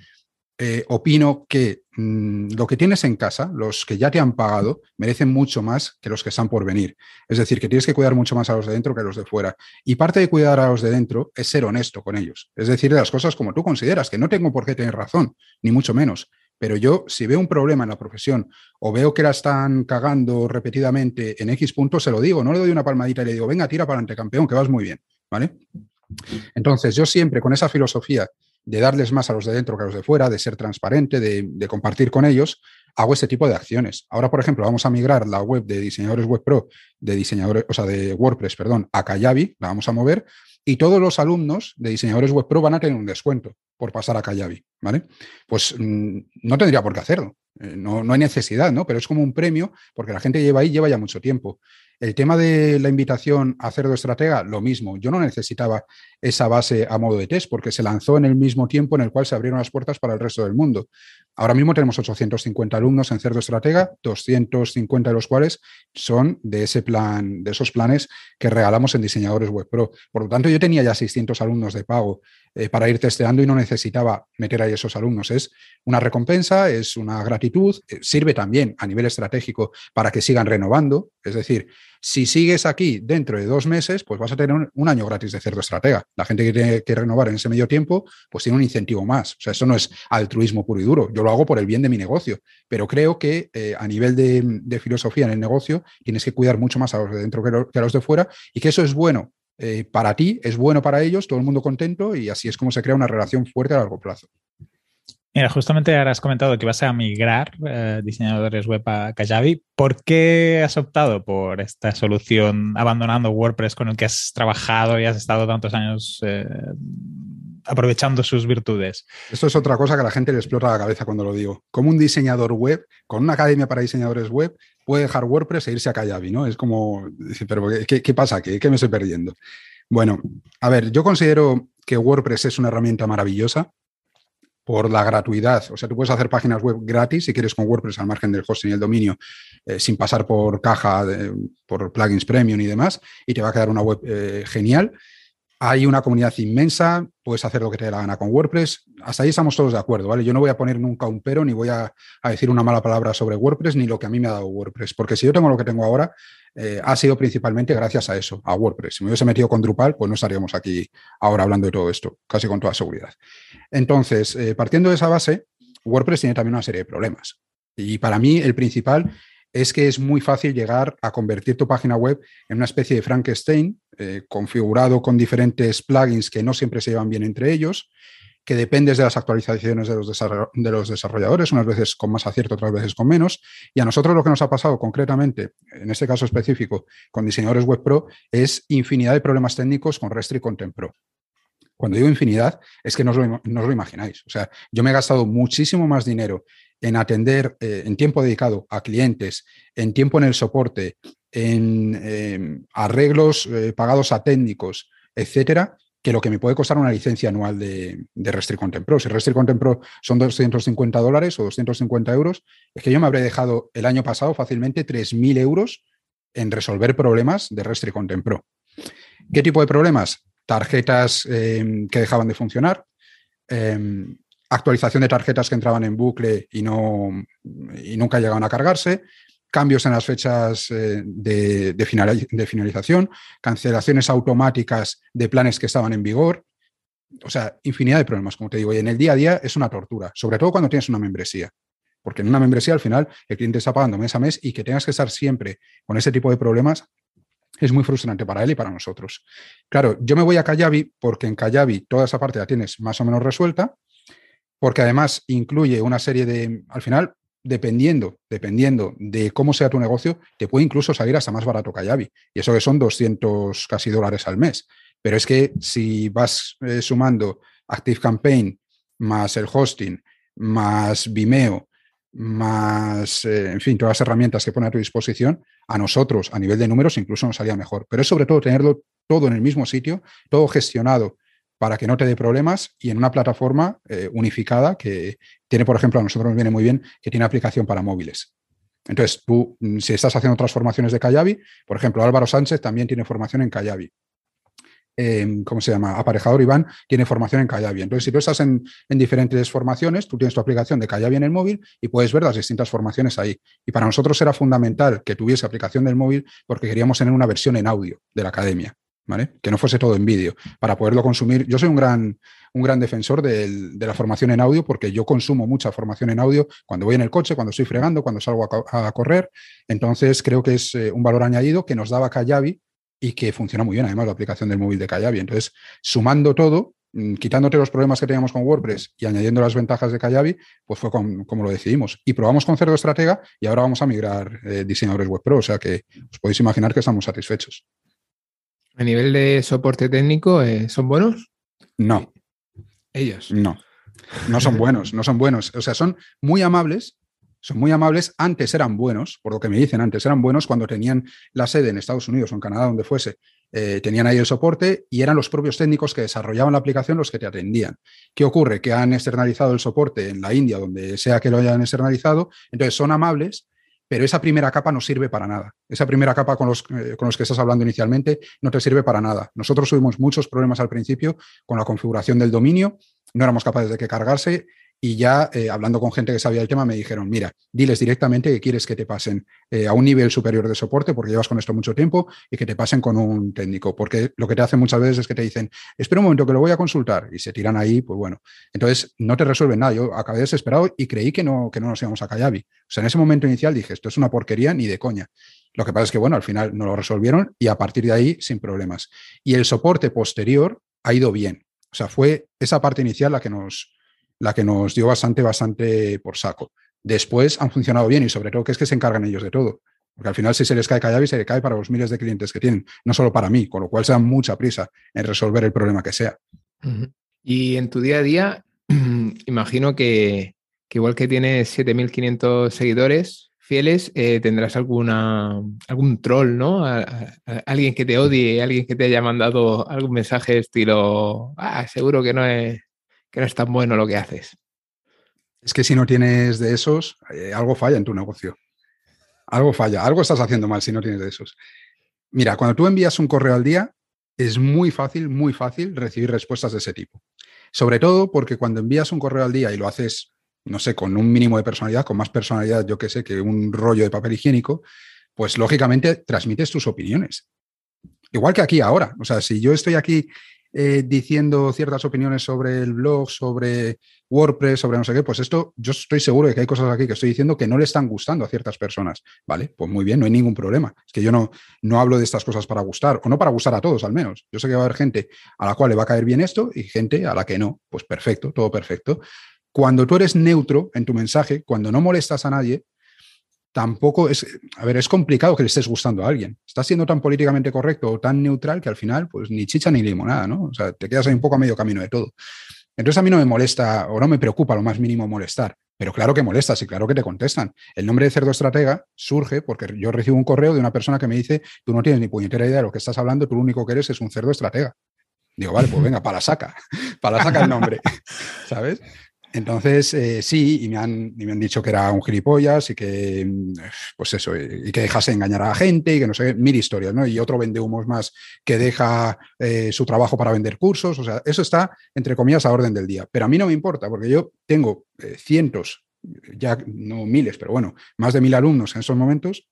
eh, opino que mm, lo que tienes en casa, los que ya te han pagado, merecen mucho más que los que están por venir. Es decir, que tienes que cuidar mucho más a los de dentro que a los de fuera. Y parte de cuidar a los de dentro es ser honesto con ellos. Es decir, las cosas como tú consideras, que no tengo por qué tener razón, ni mucho menos pero yo, si veo un problema en la profesión o veo que la están cagando repetidamente en X puntos, se lo digo, no le doy una palmadita y le digo, venga, tira para adelante, campeón, que vas muy bien, ¿vale? Entonces, yo siempre con esa filosofía de darles más a los de dentro que a los de fuera, de ser transparente, de, compartir con ellos, hago este tipo de acciones. Ahora, por ejemplo, vamos a migrar la web de diseñadores web pro, de diseñadores, o sea, de WordPress, perdón, a Kayabi, la vamos a mover, y todos los alumnos de diseñadores web pro van a tener un descuento por pasar a Kayabi, ¿vale? Pues mm, no tendría por qué hacerlo. Eh, no, no, hay necesidad, ¿no? Pero es como un premio porque la gente lleva ahí, lleva ya mucho tiempo. El tema de la invitación a Cerdo Estratega, lo mismo. Yo no necesitaba esa base a modo de test porque se lanzó en el mismo tiempo en el cual se abrieron las puertas para el resto del mundo. Ahora mismo tenemos 850 alumnos en Cerdo Estratega, 250 de los cuales son de ese plan, de esos planes que regalamos en Diseñadores Web Pro. Por lo tanto, yo tenía ya 600 alumnos de pago eh, para ir testeando y no necesitaba meter ahí esos alumnos. Es una recompensa, es una gratitud, eh, sirve también a nivel estratégico para que sigan renovando. Es decir, si sigues aquí dentro de dos meses, pues vas a tener un, año gratis de cerdo estratega. La gente que tiene que renovar en ese medio tiempo, pues tiene un incentivo más. O sea, eso no es altruismo puro y duro. Yo lo hago por el bien de mi negocio, pero creo que eh, a nivel de, filosofía en el negocio tienes que cuidar mucho más a los de dentro que, a los de fuera y que eso es bueno eh, para ti, es bueno para ellos, todo el mundo contento y así es como se crea una relación fuerte a largo plazo. Mira, justamente ahora has comentado que vas a migrar eh, diseñadores web a Kajabi. ¿Por qué has optado por esta solución abandonando WordPress con el que has trabajado y has estado tantos años eh, aprovechando sus virtudes? Esto es otra cosa que a la gente le explota la cabeza cuando lo digo. Como un diseñador web, con una academia para diseñadores web, puede dejar WordPress e irse a Kajabi, ¿no? Es como, pero ¿qué, pasa? ¿Qué, ¿Qué me estoy perdiendo? Bueno, a ver, yo considero que WordPress es una herramienta maravillosa por la gratuidad. O sea, tú puedes hacer páginas web gratis si quieres con WordPress al margen del hosting y el dominio, eh, sin pasar por caja, por plugins premium y demás, y te va a quedar una web eh, genial. Hay una comunidad inmensa, puedes hacer lo que te dé la gana con WordPress. Hasta ahí estamos todos de acuerdo, ¿vale? Yo no voy a poner nunca un pero, ni voy a decir una mala palabra sobre WordPress, ni lo que a mí me ha dado WordPress, porque si yo tengo lo que tengo ahora, eh, ha sido principalmente gracias a eso, a WordPress. Si me hubiese metido con Drupal, pues no estaríamos aquí ahora hablando de todo esto, casi con toda seguridad. Entonces, eh, partiendo de esa base, WordPress tiene también una serie de problemas. Y para mí el principal es que es muy fácil llegar a convertir tu página web en una especie de Frankenstein, eh, configurado con diferentes plugins que no siempre se llevan bien entre ellos, que dependes de las actualizaciones de los, de los desarrolladores, unas veces con más acierto, otras veces con menos. Y a nosotros lo que nos ha pasado concretamente, en este caso específico, con diseñadores web pro, es infinidad de problemas técnicos con Restri y Content Pro. Cuando digo infinidad, es que no os, lo, imagináis. O sea, yo me he gastado muchísimo más dinero en atender eh, en tiempo dedicado a clientes, en tiempo en el soporte, en em, arreglos eh, pagados a técnicos, etcétera, que lo que me puede costar una licencia anual de, de Restri Content Pro. Si Restri Content Pro son 250 dólares o 250 euros, es que yo me habré dejado el año pasado fácilmente 3.000 euros en resolver problemas de Restri Content Pro. ¿Qué tipo de problemas? Tarjetas em, que dejaban de funcionar, em, actualización de tarjetas que entraban en bucle y, no, y nunca llegaban a cargarse, cambios en las fechas eh, de, finalización, cancelaciones automáticas de planes que estaban en vigor. O sea, infinidad de problemas, como te digo. Y en el día a día es una tortura, sobre todo cuando tienes una membresía. Porque en una membresía al final el cliente está pagando mes a mes y que tengas que estar siempre con ese tipo de problemas es muy frustrante para él y para nosotros. Claro, yo me voy a Kayabi porque en Kayabi toda esa parte la tienes más o menos resuelta, porque además incluye una serie de, al final, dependiendo, dependiendo de cómo sea tu negocio, te puede incluso salir hasta más barato que Yavi. Y eso que son 200 casi dólares al mes. Pero es que si vas eh, sumando Active Campaign más el hosting, más Vimeo, más, eh, en fin, todas las herramientas que pone a tu disposición, a nosotros, a nivel de números, incluso nos salía mejor. Pero es sobre todo tenerlo todo en el mismo sitio, todo gestionado para que no te dé problemas y en una plataforma eh, unificada que tiene, por ejemplo, a nosotros nos viene muy bien, que tiene aplicación para móviles. Entonces, tú, mm, si estás haciendo otras formaciones de Kayabi, por ejemplo, Álvaro Sánchez también tiene formación en Kayabi. Em, ¿Cómo se llama? Aparejador Iván tiene formación en Kayabi. Entonces, si tú estás en, en, diferentes formaciones, tú tienes tu aplicación de Kayabi en el móvil y puedes ver las distintas formaciones ahí. Y para nosotros era fundamental que tuviese aplicación del móvil porque queríamos tener una versión en audio de la academia. Que no fuese todo en vídeo, para poderlo consumir. Yo soy un gran, un gran defensor de, la formación en audio porque yo consumo mucha formación en audio cuando voy en el coche, cuando estoy fregando, cuando salgo a, correr. Entonces creo que es eh, un valor añadido que nos daba Kayabi y que funciona muy bien, además, la aplicación del móvil de Kayabi. Entonces, sumando todo, mm, quitándote los problemas que teníamos con WordPress y añadiendo las ventajas de Kayabi, pues fue como lo decidimos. Y probamos con Cerdo Estratega y ahora vamos a migrar eh, diseñadores web pro, o sea que os podéis imaginar que estamos satisfechos. A nivel de soporte técnico, eh, ¿son buenos? No. Ellos. No. No son buenos, no son buenos. O sea, son muy amables, son muy amables. Antes eran buenos, por lo que me dicen, antes eran buenos cuando tenían la sede en Estados Unidos o en Canadá, donde fuese. Eh, tenían ahí el soporte y eran los propios técnicos que desarrollaban la aplicación los que te atendían. ¿Qué ocurre? Que han externalizado el soporte en la India, donde sea que lo hayan externalizado. Entonces son amables, pero esa primera capa no sirve para nada. Esa primera capa con los, eh, con los que estás hablando inicialmente no te sirve para nada. Nosotros tuvimos muchos problemas al principio con la configuración del dominio, no éramos capaces de que cargarse y ya eh, hablando con gente que sabía el tema me dijeron, mira, diles directamente que quieres que te pasen eh, a un nivel superior de soporte porque llevas con esto mucho tiempo y que te pasen con un técnico, porque lo que te hacen muchas veces es que te dicen, espera un momento que lo voy a consultar y se tiran ahí, pues bueno, entonces no te resuelven nada. Yo acabé desesperado y creí que no, que no nos íbamos a Callavi. O sea, en ese momento inicial dije, esto es una porquería ni de coña. Lo que pasa es que, bueno, al final no lo resolvieron y a partir de ahí sin problemas. Y el soporte posterior ha ido bien. O sea, fue esa parte inicial la que nos, la que nos dio bastante, bastante por saco. Después han funcionado bien y sobre todo que es que se encargan ellos de todo. Porque al final si se les cae Callavi, se le cae para los miles de clientes que tienen, no solo para mí, con lo cual se dan mucha prisa en resolver el problema que sea. Y en tu día a día, imagino que, igual que tienes 7.500 seguidores fieles, eh, tendrás alguna, algún troll, ¿no? alguien que te odie, alguien que te haya mandado algún mensaje estilo, ah, seguro que no es que no es tan bueno lo que haces. Es que si no tienes de esos, eh, algo falla en tu negocio. Algo falla, algo estás haciendo mal si no tienes de esos. Mira, cuando tú envías un correo al día, es muy fácil, muy fácil recibir respuestas de ese tipo. Sobre todo porque cuando envías un correo al día y lo haces, no sé, con un mínimo de personalidad, con más personalidad, yo que sé, que un rollo de papel higiénico, pues lógicamente transmites tus opiniones. Igual que aquí ahora. O sea, si yo estoy aquí eh, diciendo ciertas opiniones sobre el blog, sobre WordPress, sobre no sé qué, pues esto yo estoy seguro de que hay cosas aquí que estoy diciendo que no le están gustando a ciertas personas. Vale, pues muy bien, no hay ningún problema. Es que yo no, no hablo de estas cosas para gustar, o no para gustar a todos al menos. Yo sé que va a haber gente a la cual le va a caer bien esto y gente a la que no. Pues perfecto, todo perfecto. Cuando tú eres neutro en tu mensaje, cuando no molestas a nadie, tampoco es, a ver, es complicado que le estés gustando a alguien. Estás siendo tan políticamente correcto o tan neutral que al final, pues ni chicha ni limonada, ¿no? O sea, te quedas ahí un poco a medio camino de todo. Entonces a mí no me molesta o no me preocupa lo más mínimo molestar, pero claro que molestas y claro que te contestan. El nombre de cerdo estratega surge porque yo recibo un correo de una persona que me dice, tú no tienes ni puñetera idea de lo que estás hablando, tú lo único que eres es un cerdo estratega. Digo, vale, pues venga, para saca, para saca el nombre, ¿sabes? Entonces, eh, sí, y me, han, me han dicho que era un gilipollas y que, mm, pues eso, y que dejase engañar a la gente y que no sé, mil historias, ¿no? Y otro vende humos más que deja eh, su trabajo para vender cursos, o sea, eso está, entre comillas, a orden del día. Pero a mí no me importa, porque yo tengo eh, cientos, ya no miles, pero bueno, más de mil alumnos en esos momentos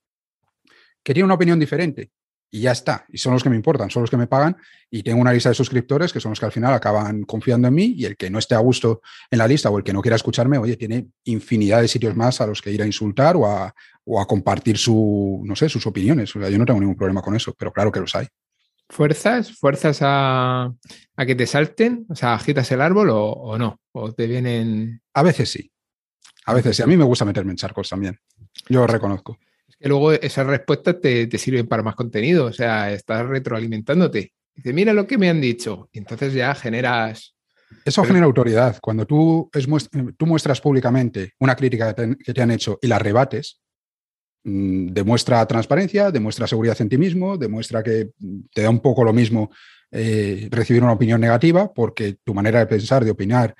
que tienen una opinión diferente y ya está. Y son los que me importan, son los que me pagan y tengo una lista de suscriptores que son los que al final acaban confiando en mí y el que no esté a gusto en la lista o el que no quiera escucharme, oye, tiene infinidad de sitios más a los que ir a insultar o a, o a compartir su, no sé, sus opiniones. O sea, yo no tengo ningún problema con eso, pero claro que los hay. ¿Fuerzas? ¿Fuerzas a, a que te salten? O sea, ¿agitas el árbol o, o no? ¿O te vienen...? A veces sí. A veces sí. A mí me gusta meterme en charcos también. Yo lo reconozco que luego esas respuestas te, sirven para más contenido, o sea, estás retroalimentándote. Dice, mira lo que me han dicho. Y entonces ya generas... Eso genera autoridad. Cuando tú, tú muestras públicamente una crítica que te, han hecho y la rebates, mm, demuestra transparencia, demuestra seguridad en ti mismo, demuestra que te da un poco lo mismo eh, recibir una opinión negativa porque tu manera de pensar, de opinar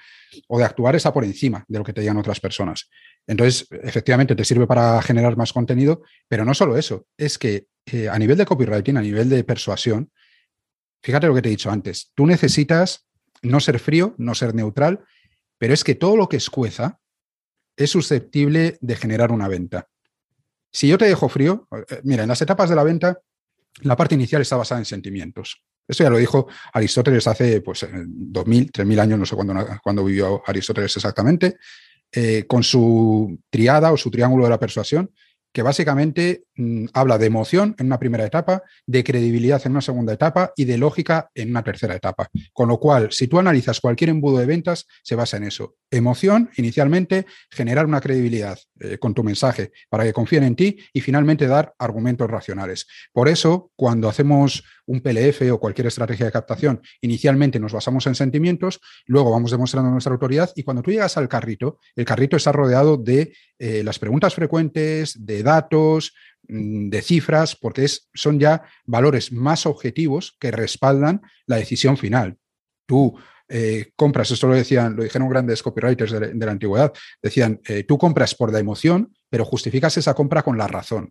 o de actuar está por encima de lo que te digan otras personas. Entonces, efectivamente, te sirve para generar más contenido, pero no solo eso, es que eh, a nivel de copywriting, a nivel de persuasión, fíjate lo que te he dicho antes, tú necesitas no ser frío, no ser neutral, pero es que todo lo que escueza es susceptible de generar una venta. Si yo te dejo frío, eh, mira, en las etapas de la venta, la parte inicial está basada en sentimientos. Esto ya lo dijo Aristóteles hace pues, 2000, 3000 años, no sé cuándo, cuándo vivió Aristóteles exactamente, eh, con su triada o su triángulo de la persuasión, que básicamente mm, habla de emoción en una primera etapa, de credibilidad en una segunda etapa y de lógica en una tercera etapa. Con lo cual, si tú analizas cualquier embudo de ventas, se basa en eso. Emoción, inicialmente, generar una credibilidad eh, con tu mensaje para que confíen en ti y finalmente dar argumentos racionales. Por eso, cuando hacemos un PLF o cualquier estrategia de captación, inicialmente nos basamos en sentimientos, luego vamos demostrando nuestra autoridad y cuando tú llegas al carrito, el carrito está rodeado de eh, las preguntas frecuentes, de datos, mm, de cifras, porque es, son ya valores más objetivos que respaldan la decisión final. Tú eh, compras, esto lo decían, lo dijeron grandes copywriters de, la antigüedad, decían, eh, tú compras por la emoción, pero justificas esa compra con la razón.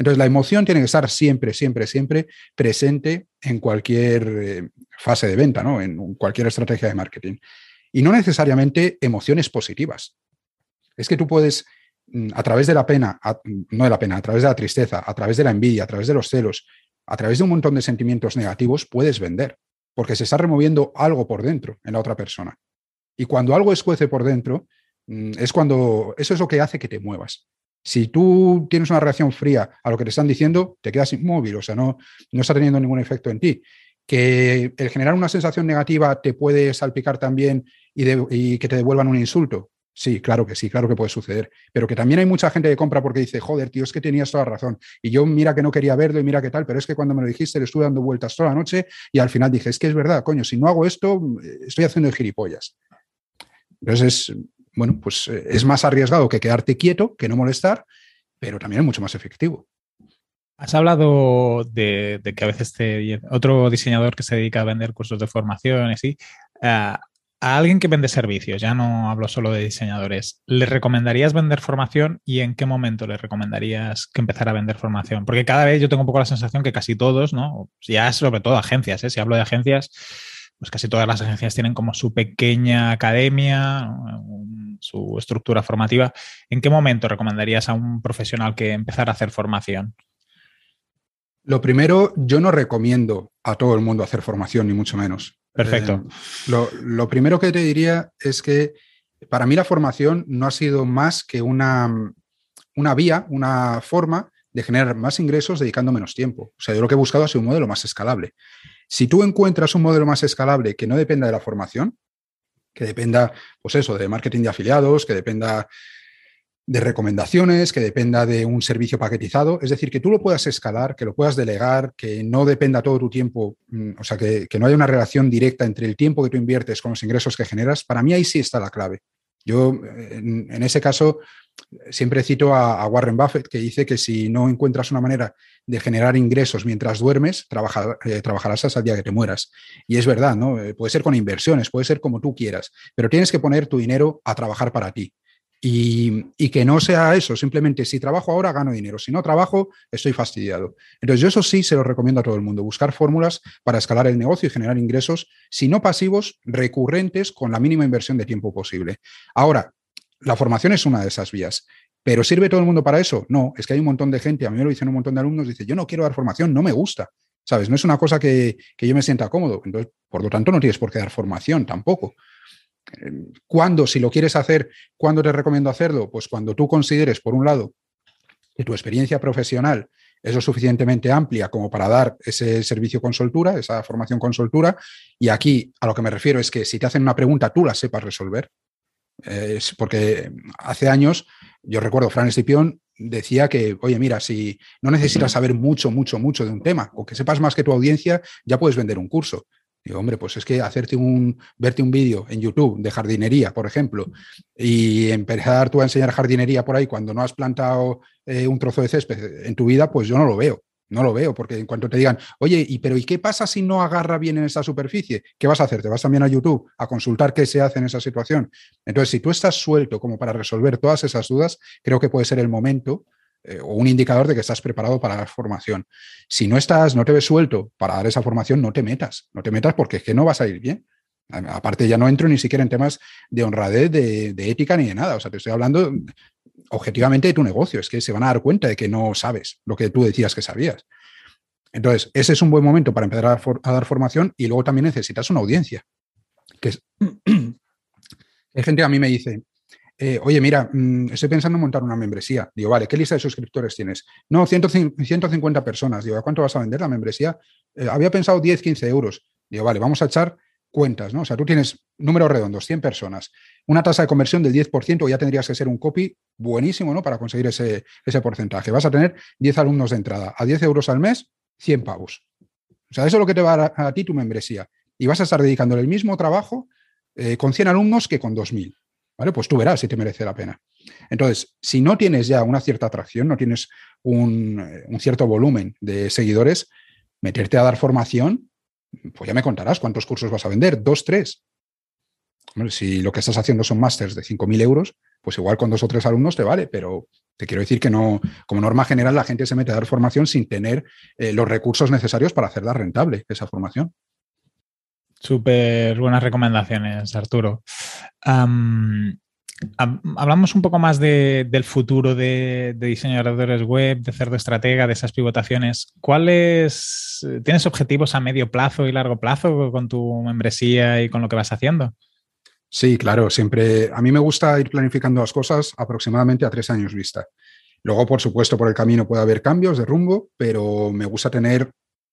Entonces, la emoción tiene que estar siempre, siempre, siempre presente en cualquier fase de venta, ¿no? en cualquier estrategia de marketing. Y no necesariamente emociones positivas. Es que tú puedes, mm, a través de la pena, no de la pena, a través de la tristeza, a través de la envidia, a través de los celos, a través de un montón de sentimientos negativos, puedes vender, porque se está removiendo algo por dentro en la otra persona. Y cuando algo escuece por dentro, mm, es cuando eso es lo que hace que te muevas. Si tú tienes una reacción fría a lo que te están diciendo, te quedas inmóvil, o sea, no, no está teniendo ningún efecto en ti. Que el generar una sensación negativa te puede salpicar también y, que te devuelvan un insulto. Sí, claro que sí, claro que puede suceder. Pero que también hay mucha gente que compra porque dice, joder, tío, es que tenías toda razón. Y yo mira que no quería verlo y mira qué tal, pero es que cuando me lo dijiste le estuve dando vueltas toda la noche y al final dije, es que es verdad, coño, si no hago esto, estoy haciendo gilipollas. Entonces, bueno, pues eh, es más arriesgado que quedarte quieto, que no molestar, pero también es mucho más efectivo. Has hablado de, que a veces te, otro diseñador que se dedica a vender cursos de formación y así, a alguien que vende servicios, ya no hablo solo de diseñadores, ¿le recomendarías vender formación y en qué momento le recomendarías que empezara a vender formación? Porque cada vez yo tengo un poco la sensación que casi todos, ¿no? Ya sobre todo agencias, ¿eh? si hablo de agencias, pues casi todas las agencias tienen como su pequeña academia, su estructura formativa. ¿En qué momento recomendarías a un profesional que empezara a hacer formación? Lo primero, yo no recomiendo a todo el mundo hacer formación, ni mucho menos. Perfecto. Eh, lo, primero que te diría es que para mí la formación no ha sido más que una, una vía, una forma de generar más ingresos dedicando menos tiempo. O sea, yo lo que he buscado ha sido un modelo más escalable. Si tú encuentras un modelo más escalable que no dependa de la formación, que dependa, pues eso, de marketing de afiliados, que dependa de recomendaciones, que dependa de un servicio paquetizado, es decir, que tú lo puedas escalar, que lo puedas delegar, que no dependa todo tu tiempo, mm, o sea, que, no haya una relación directa entre el tiempo que tú inviertes con los ingresos que generas, para mí ahí sí está la clave. Yo, en, ese caso, siempre cito a, Warren Buffett, que dice que si no encuentras una manera de generar ingresos mientras duermes, eh, trabajarás hasta el día que te mueras. Y es verdad, ¿no? Eh, puede ser con inversiones, puede ser como tú quieras, pero tienes que poner tu dinero a trabajar para ti. Y, que no sea eso, simplemente si trabajo ahora gano dinero, si no trabajo estoy fastidiado. Entonces yo eso sí se lo recomiendo a todo el mundo, buscar fórmulas para escalar el negocio y generar ingresos, si no pasivos, recurrentes con la mínima inversión de tiempo posible. Ahora, la formación es una de esas vías. ¿Pero sirve todo el mundo para eso? No, es que hay un montón de gente, a mí me lo dicen un montón de alumnos, dice, yo no quiero dar formación, no me gusta, ¿sabes? No es una cosa que, que yo me sienta cómodo. Entonces, por lo tanto, no tienes por qué dar formación tampoco. ¿Cuándo, si lo quieres hacer, cuándo te recomiendo hacerlo? Pues cuando tú consideres, por un lado, que tu experiencia profesional es lo suficientemente amplia como para dar ese servicio con soltura, esa formación con soltura. Y aquí a lo que me refiero es que si te hacen una pregunta, tú la sepas resolver. Porque hace años, yo recuerdo, Fran Escipión decía que, oye, mira, si no necesitas saber mucho, mucho, mucho de un tema o que sepas más que tu audiencia, ya puedes vender un curso. Digo, hombre, pues es que hacerte un, verte un vídeo en YouTube de jardinería, por ejemplo, y empezar tú a enseñar jardinería por ahí cuando no has plantado eh, un trozo de césped en tu vida, pues yo no lo veo. No lo veo, porque en cuanto te digan, oye, ¿y pero ¿y qué pasa si no agarra bien en esa superficie? ¿Qué vas a hacer? ¿Te vas también a YouTube a consultar qué se hace en esa situación? Entonces, si tú estás suelto como para resolver todas esas dudas, creo que puede ser el momento eh, o un indicador de que estás preparado para la formación. Si no estás, no te ves suelto para dar esa formación, no te metas, no te metas porque es que no vas a ir bien. Aparte, ya no entro ni siquiera en temas de honradez, de, ética ni de nada. O sea, te estoy hablando objetivamente de tu negocio. Es que se van a dar cuenta de que no sabes lo que tú decías que sabías. Entonces, ese es un buen momento para empezar a, dar formación y luego también necesitas una audiencia. Que es, hay gente a mí me dice, eh, oye, mira, mm, estoy pensando en montar una membresía. Digo, vale, ¿qué lista de suscriptores tienes? No, 150 personas. Digo, ¿a cuánto vas a vender la membresía? Eh, había pensado 10, 15 euros. Digo, vale, vamos a echar cuentas, ¿no? O sea, tú tienes números redondos, 100 personas, una tasa de conversión del 10%, ya tendrías que ser un copy buenísimo, ¿no? Para conseguir ese, ese porcentaje. Vas a tener 10 alumnos de entrada. A 10 euros al mes, 100 pavos. O sea, eso es lo que te va a dar a, ti tu membresía. Y vas a estar dedicándole el mismo trabajo eh, con 100 alumnos que con 2.000. Pues tú verás si te merece la pena. Entonces, si no tienes ya una cierta atracción, no tienes un, eh, cierto volumen de seguidores, meterte a dar formación, pues ya me contarás cuántos cursos vas a vender, dos, tres. si lo que estás haciendo son másters de 5.000 euros, pues igual con dos o tres alumnos te vale, pero te quiero decir que no, como norma general, la gente se mete a dar formación sin tener eh, los recursos necesarios para hacerla rentable, esa formación. Súper buenas recomendaciones, Arturo. Hablamos un poco más del futuro de, de, diseñadores web, de cerdo estratega, de esas pivotaciones. ¿Cuáles tienes objetivos a medio plazo y largo plazo con tu membresía y con lo que vas haciendo? Sí, claro, siempre. A mí me gusta ir planificando las cosas aproximadamente a tres años vista. Luego, por supuesto, por el camino puede haber cambios de rumbo, pero me gusta tener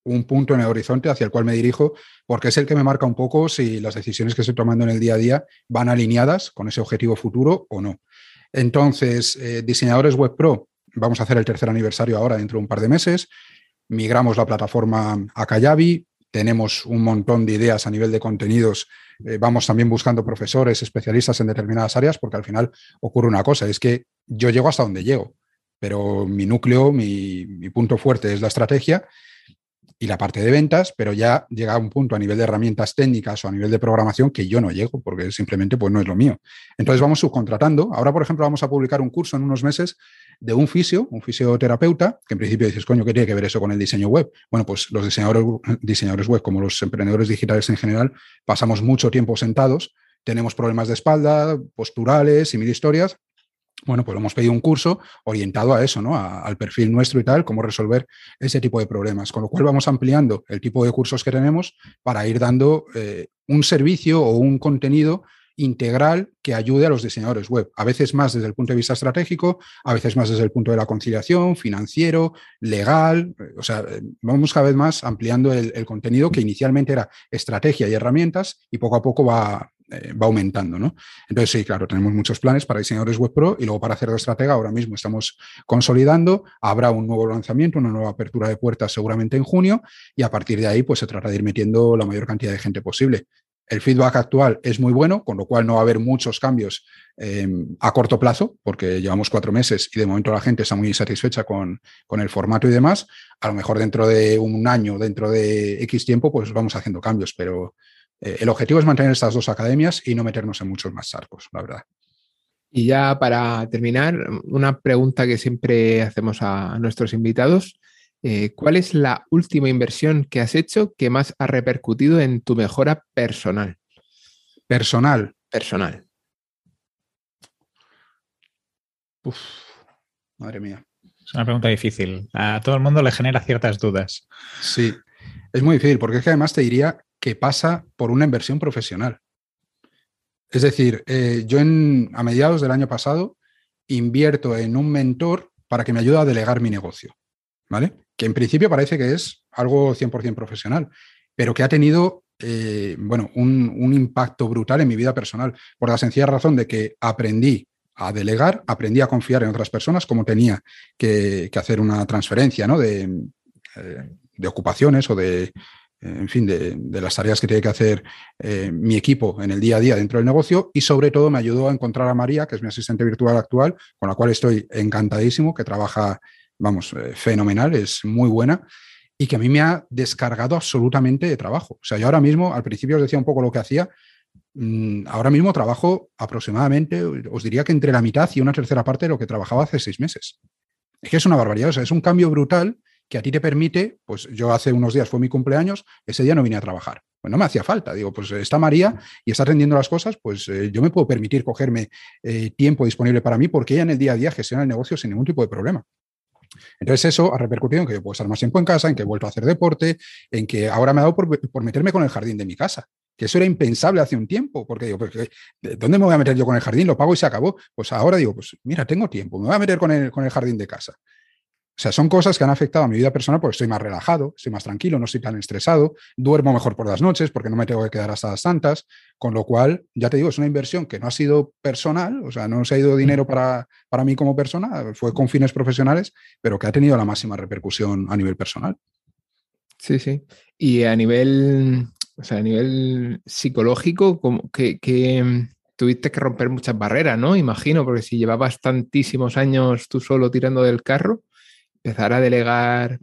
un punto en el horizonte hacia el cual me dirijo, porque es el que me marca un poco si las decisiones que estoy tomando en el día a día van alineadas con ese objetivo futuro o no. Entonces, eh, diseñadores web pro, vamos a hacer el tercer aniversario ahora dentro de un par de meses. Migramos la plataforma a Kayabi, tenemos un montón de ideas a nivel de contenidos. Eh, vamos también buscando profesores, especialistas en determinadas áreas, porque al final ocurre una cosa, es que yo llego hasta donde llego, pero mi núcleo, mi punto fuerte es la estrategia y la parte de ventas, pero ya llega a un punto a nivel de herramientas técnicas o a nivel de programación que yo no llego porque simplemente pues no es lo mío. Entonces vamos subcontratando. Ahora, por ejemplo, vamos a publicar un curso en unos meses de un fisio, un fisioterapeuta, que en principio dices, coño, ¿qué tiene que ver eso con el diseño web? Bueno, pues los diseñadores, diseñadores web, como los emprendedores digitales en general, pasamos mucho tiempo sentados, tenemos problemas de espalda, posturales y mil historias, bueno, pues hemos pedido un curso orientado a eso, ¿no? al perfil nuestro y tal, cómo resolver ese tipo de problemas. Con lo cual vamos ampliando el tipo de cursos que tenemos para ir dando eh, un servicio o un contenido integral que ayude a los diseñadores web, a veces más desde el punto de vista estratégico, a veces más desde el punto de la conciliación, financiero, legal, o sea, vamos cada vez más ampliando el contenido que inicialmente era estrategia y herramientas y poco a poco va, eh, va aumentando, ¿no? Entonces, sí, claro, tenemos muchos planes para diseñadores web pro y luego para hacer de estratega ahora mismo estamos consolidando, habrá un nuevo lanzamiento, una nueva apertura de puertas seguramente en junio y a partir de ahí pues se trata de ir metiendo la mayor cantidad de gente posible. El feedback actual es muy bueno, con lo cual no va a haber muchos cambios em, a corto plazo, porque llevamos cuatro meses y de momento la gente está muy satisfecha con, con, el formato y demás. A lo mejor dentro de un año, dentro de X tiempo, pues vamos haciendo cambios, pero eh, el objetivo es mantener estas dos academias y no meternos en muchos más charcos, la verdad. Y ya para terminar, una pregunta que siempre hacemos a nuestros invitados. Eh, ¿Cuál es la última inversión que has hecho que más ha repercutido en tu mejora personal? Personal. Personal. Uf, madre mía. Es una pregunta difícil. A todo el mundo le genera ciertas dudas. Sí, es muy difícil porque es que además te diría que pasa por una inversión profesional. Es decir, eh, yo en, a mediados del año pasado invierto en un mentor para que me ayude a delegar mi negocio, ¿vale? Que en principio parece que es algo 100% profesional, pero que ha tenido, eh, bueno, un, impacto brutal en mi vida personal, por la sencilla razón de que aprendí a delegar, aprendí a confiar en otras personas, como tenía que, hacer una transferencia ¿no? de, eh, de ocupaciones o de, en fin, de, las tareas que tiene que hacer eh, mi equipo en el día a día dentro del negocio y sobre todo me ayudó a encontrar a María, que es mi asistente virtual actual, con la cual estoy encantadísimo, que trabaja, vamos, eh, fenomenal, es muy buena y que a mí me ha descargado absolutamente de trabajo. O sea, yo ahora mismo, al principio os decía un poco lo que hacía, mm, ahora mismo trabajo aproximadamente, os diría que entre la mitad y una tercera parte de lo que trabajaba hace seis meses. Es que es una barbaridad, o sea, es un cambio brutal que a ti te permite, pues yo hace unos días fue mi cumpleaños, ese día no vine a trabajar. Pues no me hacía falta. Digo, pues está María y está atendiendo las cosas, pues eh, yo me puedo permitir cogerme eh, tiempo disponible para mí porque ella en el día a día gestiona el negocio sin ningún tipo de problema. Entonces eso ha repercutido en que yo puedo estar más tiempo en casa, en que he vuelto a hacer deporte, en que ahora me ha dado por, meterme con el jardín de mi casa que eso era impensable hace un tiempo, porque digo, ¿dónde me voy a meter yo con el jardín? Lo pago y se acabó. Pues ahora digo, pues mira, tengo tiempo, me voy a meter con el, con el jardín de casa. O sea, son cosas que han afectado a mi vida personal porque estoy más relajado, estoy más tranquilo, no estoy tan estresado, duermo mejor por las noches porque no me tengo que quedar hasta las tantas, con lo cual, ya te digo, es una inversión que no ha sido personal, o sea, no se ha ido dinero para, para mí como persona, fue con fines profesionales, pero que ha tenido la máxima repercusión a nivel personal. Sí, sí. Y a nivel, o sea, a nivel psicológico, como que, que tuviste que romper muchas barreras, ¿no? Imagino, porque si llevabas tantísimos años tú solo tirando del carro, empezar a delegar.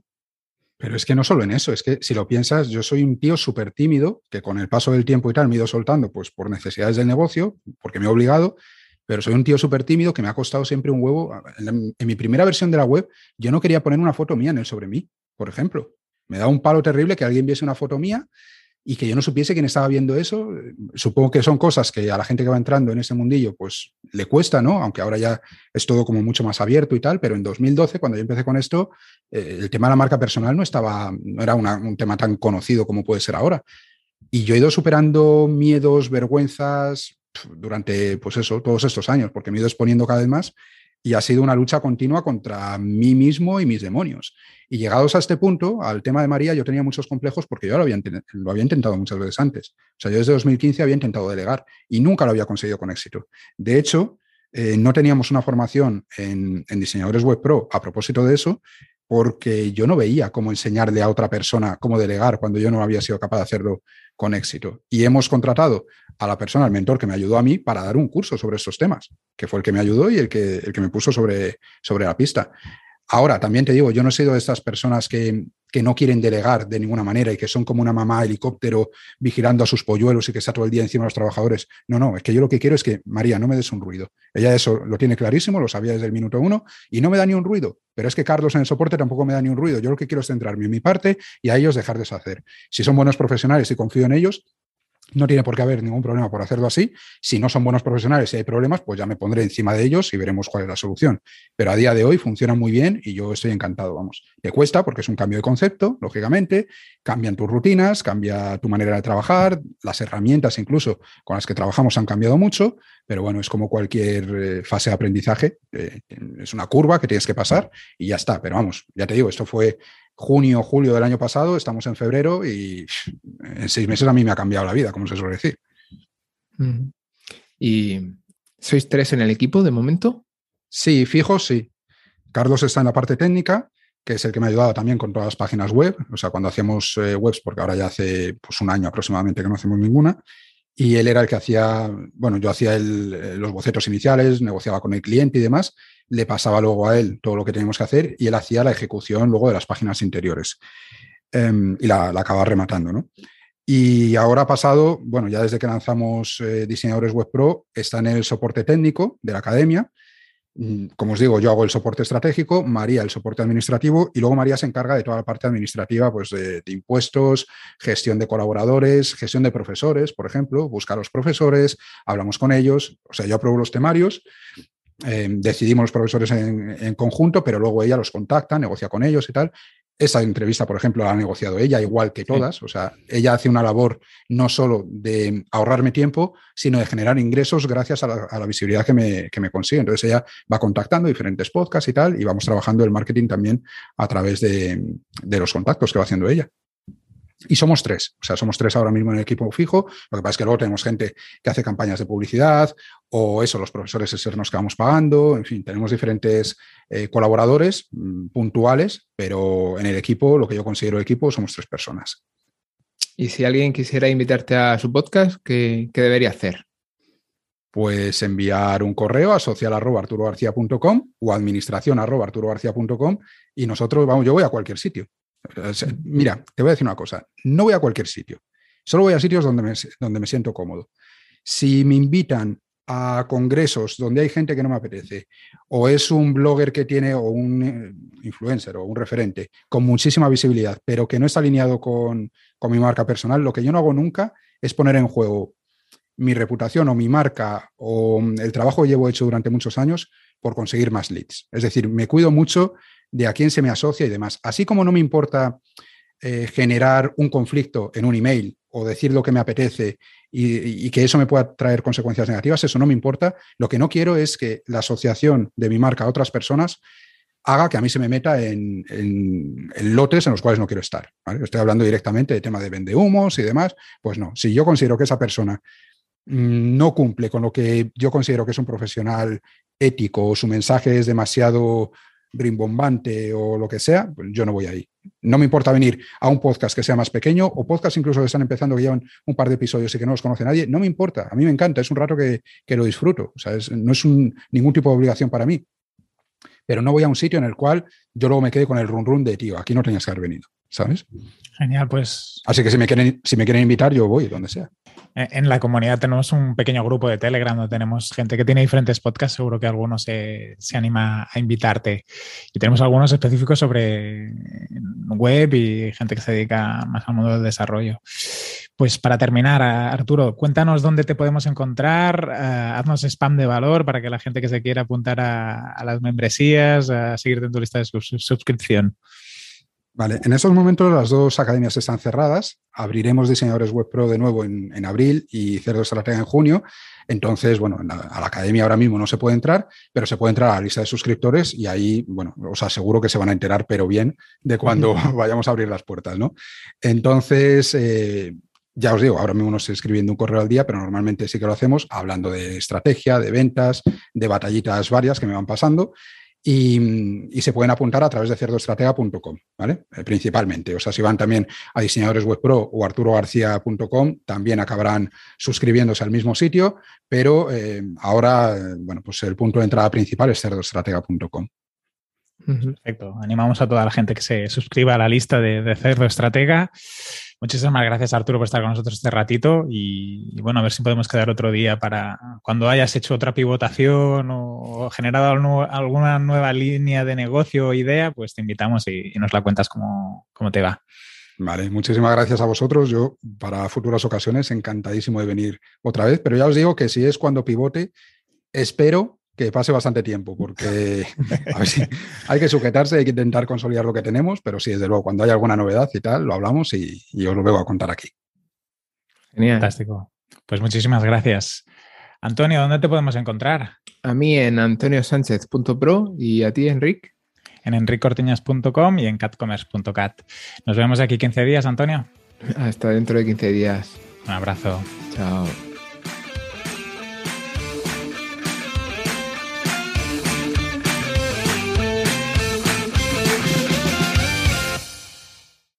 Pero es que no solo en eso, es que si lo piensas, yo soy un tío súper tímido, que con el paso del tiempo y tal me he ido soltando, pues por necesidades del negocio, porque me he obligado, pero soy un tío súper tímido que me ha costado siempre un huevo. En, mi primera versión de la web, yo no quería poner una foto mía en el sobre mí, por ejemplo. Me da un palo terrible que alguien viese una foto mía y que yo no supiese quién estaba viendo eso. Supongo que son cosas que a la gente que va entrando en ese mundillo, pues le cuesta, ¿no? Aunque ahora ya es todo como mucho más abierto y tal, pero en 2012, cuando yo empecé con esto, eh, el tema de la marca personal no estaba, no era un tema tan conocido como puede ser ahora. Y yo he ido superando miedos, vergüenzas durante, pues eso, todos estos años, porque me he ido exponiendo cada vez más y ha sido una lucha continua contra mí mismo y mis demonios. Y llegados a este punto, al tema de María, yo tenía muchos complejos porque yo lo había, intentado muchas veces antes. O sea, yo desde 2015 había intentado delegar y nunca lo había conseguido con éxito. De hecho, eh, no teníamos una formación en, en, diseñadores web pro a propósito de eso, porque yo no veía cómo enseñarle a otra persona cómo delegar cuando yo no había sido capaz de hacerlo con éxito. Y hemos contratado a la persona, al mentor que me ayudó a mí para dar un curso sobre estos temas, que fue el que me ayudó y el que, el que me puso sobre, sobre la pista. Ahora, también te digo, yo no he sido de estas personas que, que no quieren delegar de ninguna manera y que son como una mamá helicóptero vigilando a sus polluelos y que está todo el día encima de los trabajadores. No, no, es que yo lo que quiero es que, María, no me des un ruido. Ella eso lo tiene clarísimo, lo sabía desde el minuto uno y no me da ni un ruido. Pero es que Carlos en el soporte tampoco me da ni un ruido. Yo lo que quiero es centrarme en mi parte y a ellos dejar deshacer. Si son buenos profesionales y confío en ellos, no tiene por qué haber ningún problema por hacerlo así. Si no son buenos profesionales y hay problemas, pues ya me pondré encima de ellos y veremos cuál es la solución. Pero a día de hoy funciona muy bien y yo estoy encantado, vamos. Te cuesta porque es un cambio de concepto, lógicamente, cambian tus rutinas, cambia tu manera de trabajar, las herramientas incluso con las que trabajamos han cambiado mucho, pero bueno, es como cualquier eh, fase de aprendizaje, eh, es una curva que tienes que pasar y ya está. Pero vamos, ya te digo, esto fue junio, julio del año pasado, estamos en febrero y en seis meses a mí me ha cambiado la vida, como se suele decir. ¿Y sois tres en el equipo de momento? Sí, fijo, sí. Carlos está en la parte técnica, que es el que me ha ayudado también con todas las páginas web, o sea, cuando hacíamos eh, webs, porque ahora ya hace pues, un año aproximadamente que no hacemos ninguna, y él era el que hacía, bueno, yo hacía eh, los bocetos iniciales, negociaba con el cliente y demás, le pasaba luego a él todo lo que teníamos que hacer y él hacía la ejecución luego de las páginas interiores em, y la, acaba rematando, ¿no? Y ahora ha pasado, bueno, ya desde que lanzamos eh, Diseñadores Web Pro, está en el soporte técnico de la academia. Mm, como os digo, yo hago el soporte estratégico, María el soporte administrativo y luego María se encarga de toda la parte administrativa, pues de, de impuestos, gestión de colaboradores, gestión de profesores, por ejemplo, buscar a los profesores, hablamos con ellos, o sea, yo apruebo los temarios eh, decidimos los profesores en, conjunto, pero luego ella los contacta, negocia con ellos y tal. Esa entrevista, por ejemplo, la ha negociado ella, igual que todas. O sea, ella hace una labor no solo de ahorrarme tiempo, sino de generar ingresos gracias a la, visibilidad que me, que me, consigue. Entonces, ella va contactando diferentes podcasts y tal, y vamos trabajando el marketing también a través de, de los contactos que va haciendo ella. Y somos tres, o sea, somos tres ahora mismo en el equipo fijo. Lo que pasa es que luego tenemos gente que hace campañas de publicidad o eso, los profesores externos que vamos pagando. En fin, tenemos diferentes eh, colaboradores mm, puntuales, pero en el equipo, lo que yo considero equipo, somos tres personas. Y si alguien quisiera invitarte a su podcast, ¿qué, debería hacer? Pues enviar un correo a social.arturogarcía.com o administración y nosotros, vamos, yo voy a cualquier sitio. Mira, te voy a decir una cosa, no voy a cualquier sitio, solo voy a sitios donde me, donde me siento cómodo. Si me invitan a congresos donde hay gente que no me apetece, o es un blogger que tiene, o un eh, influencer, o un referente con muchísima visibilidad, pero que no está alineado con, con mi marca personal, lo que yo no hago nunca es poner en juego mi reputación o mi marca o el trabajo que llevo hecho durante muchos años por conseguir más leads. Es decir, me cuido mucho de a quién se me asocia y demás. Así como no me importa eh, generar un conflicto en un email o decir lo que me apetece y, que eso me pueda traer consecuencias negativas, eso no me importa. Lo que no quiero es que la asociación de mi marca a otras personas haga que a mí se me meta en, lotes en los cuales no quiero estar. Estoy hablando directamente de tema de vendehumos y demás. Pues no, si yo considero que esa persona mm, no cumple con lo que yo considero que es un profesional ético o su mensaje es demasiado rimbombante o lo que sea, pues yo no voy ahí. No me importa venir a un podcast que sea más pequeño o podcast incluso que están empezando que llevan un par de episodios y que no los conoce nadie. No me importa, a mí me encanta, es un rato que, lo disfruto. O sea, no es ningún tipo de obligación para mí. Pero no voy a un sitio en el cual yo luego me quede con el run run de, tío, aquí no tenías que haber venido, ¿sabes? Genial, pues. Así que si me quieren, si me quieren invitar, yo voy, donde sea. Eh, en la comunidad tenemos un pequeño grupo de Telegram donde tenemos gente que tiene diferentes podcasts, seguro que alguno se, se, anima a invitarte. Y tenemos algunos específicos sobre web y gente que se dedica más al mundo del desarrollo. Pues para terminar, Arturo, cuéntanos dónde te podemos encontrar, eh, haznos spam de valor para que la gente que se quiera apuntar a, las membresías, a seguirte en tu lista de suscripción. Vale, en estos momentos las dos academias están cerradas. Abriremos diseñadores web pro de nuevo en, abril y Cerdo Estratega en junio. Entonces, bueno, a la academia ahora mismo no se puede entrar, pero se puede entrar a la lista de suscriptores y ahí, bueno, os aseguro que se van a enterar, pero bien, de cuando vayamos a abrir las puertas, ¿no? Entonces, eh, ya os digo, ahora mismo no estoy escribiendo un correo al día, pero normalmente sí que lo hacemos hablando de estrategia, de ventas, de batallitas varias que me van pasando y, se pueden apuntar a través de cerdoestratega.com, ¿vale? Eh, principalmente. O sea, si van también a diseñadores web pro o arturogarcía.com, también acabarán suscribiéndose al mismo sitio, pero eh, ahora, bueno, pues el punto de entrada principal es cerdoestratega.com. Perfecto. Animamos a toda la gente que se suscriba a la lista de, de Cerdo Estratega. Muchísimas gracias, Arturo, por estar con nosotros este ratito y, bueno, a ver si podemos quedar otro día para cuando hayas hecho otra pivotación o generado alguna nueva línea de negocio o idea, pues te invitamos y, nos la cuentas cómo, cómo te va. Vale, muchísimas gracias a vosotros. Yo, para futuras ocasiones, encantadísimo de venir otra vez, pero ya os digo que si es cuando pivote, espero que pase bastante tiempo, porque hay que sujetarse, hay que intentar consolidar lo que tenemos, pero sí, desde luego, cuando hay alguna novedad y tal, lo hablamos y, y os lo vengo a contar aquí. Genial. Fantástico. Pues muchísimas gracias. Antonio, ¿dónde te podemos encontrar? A mí en antoniosánchez.pro y a ti, Enric. En enriccortiñas.com y en catcommerce.cat. Nos vemos aquí 15 días, Antonio. Hasta dentro de 15 días. Un abrazo. Chao.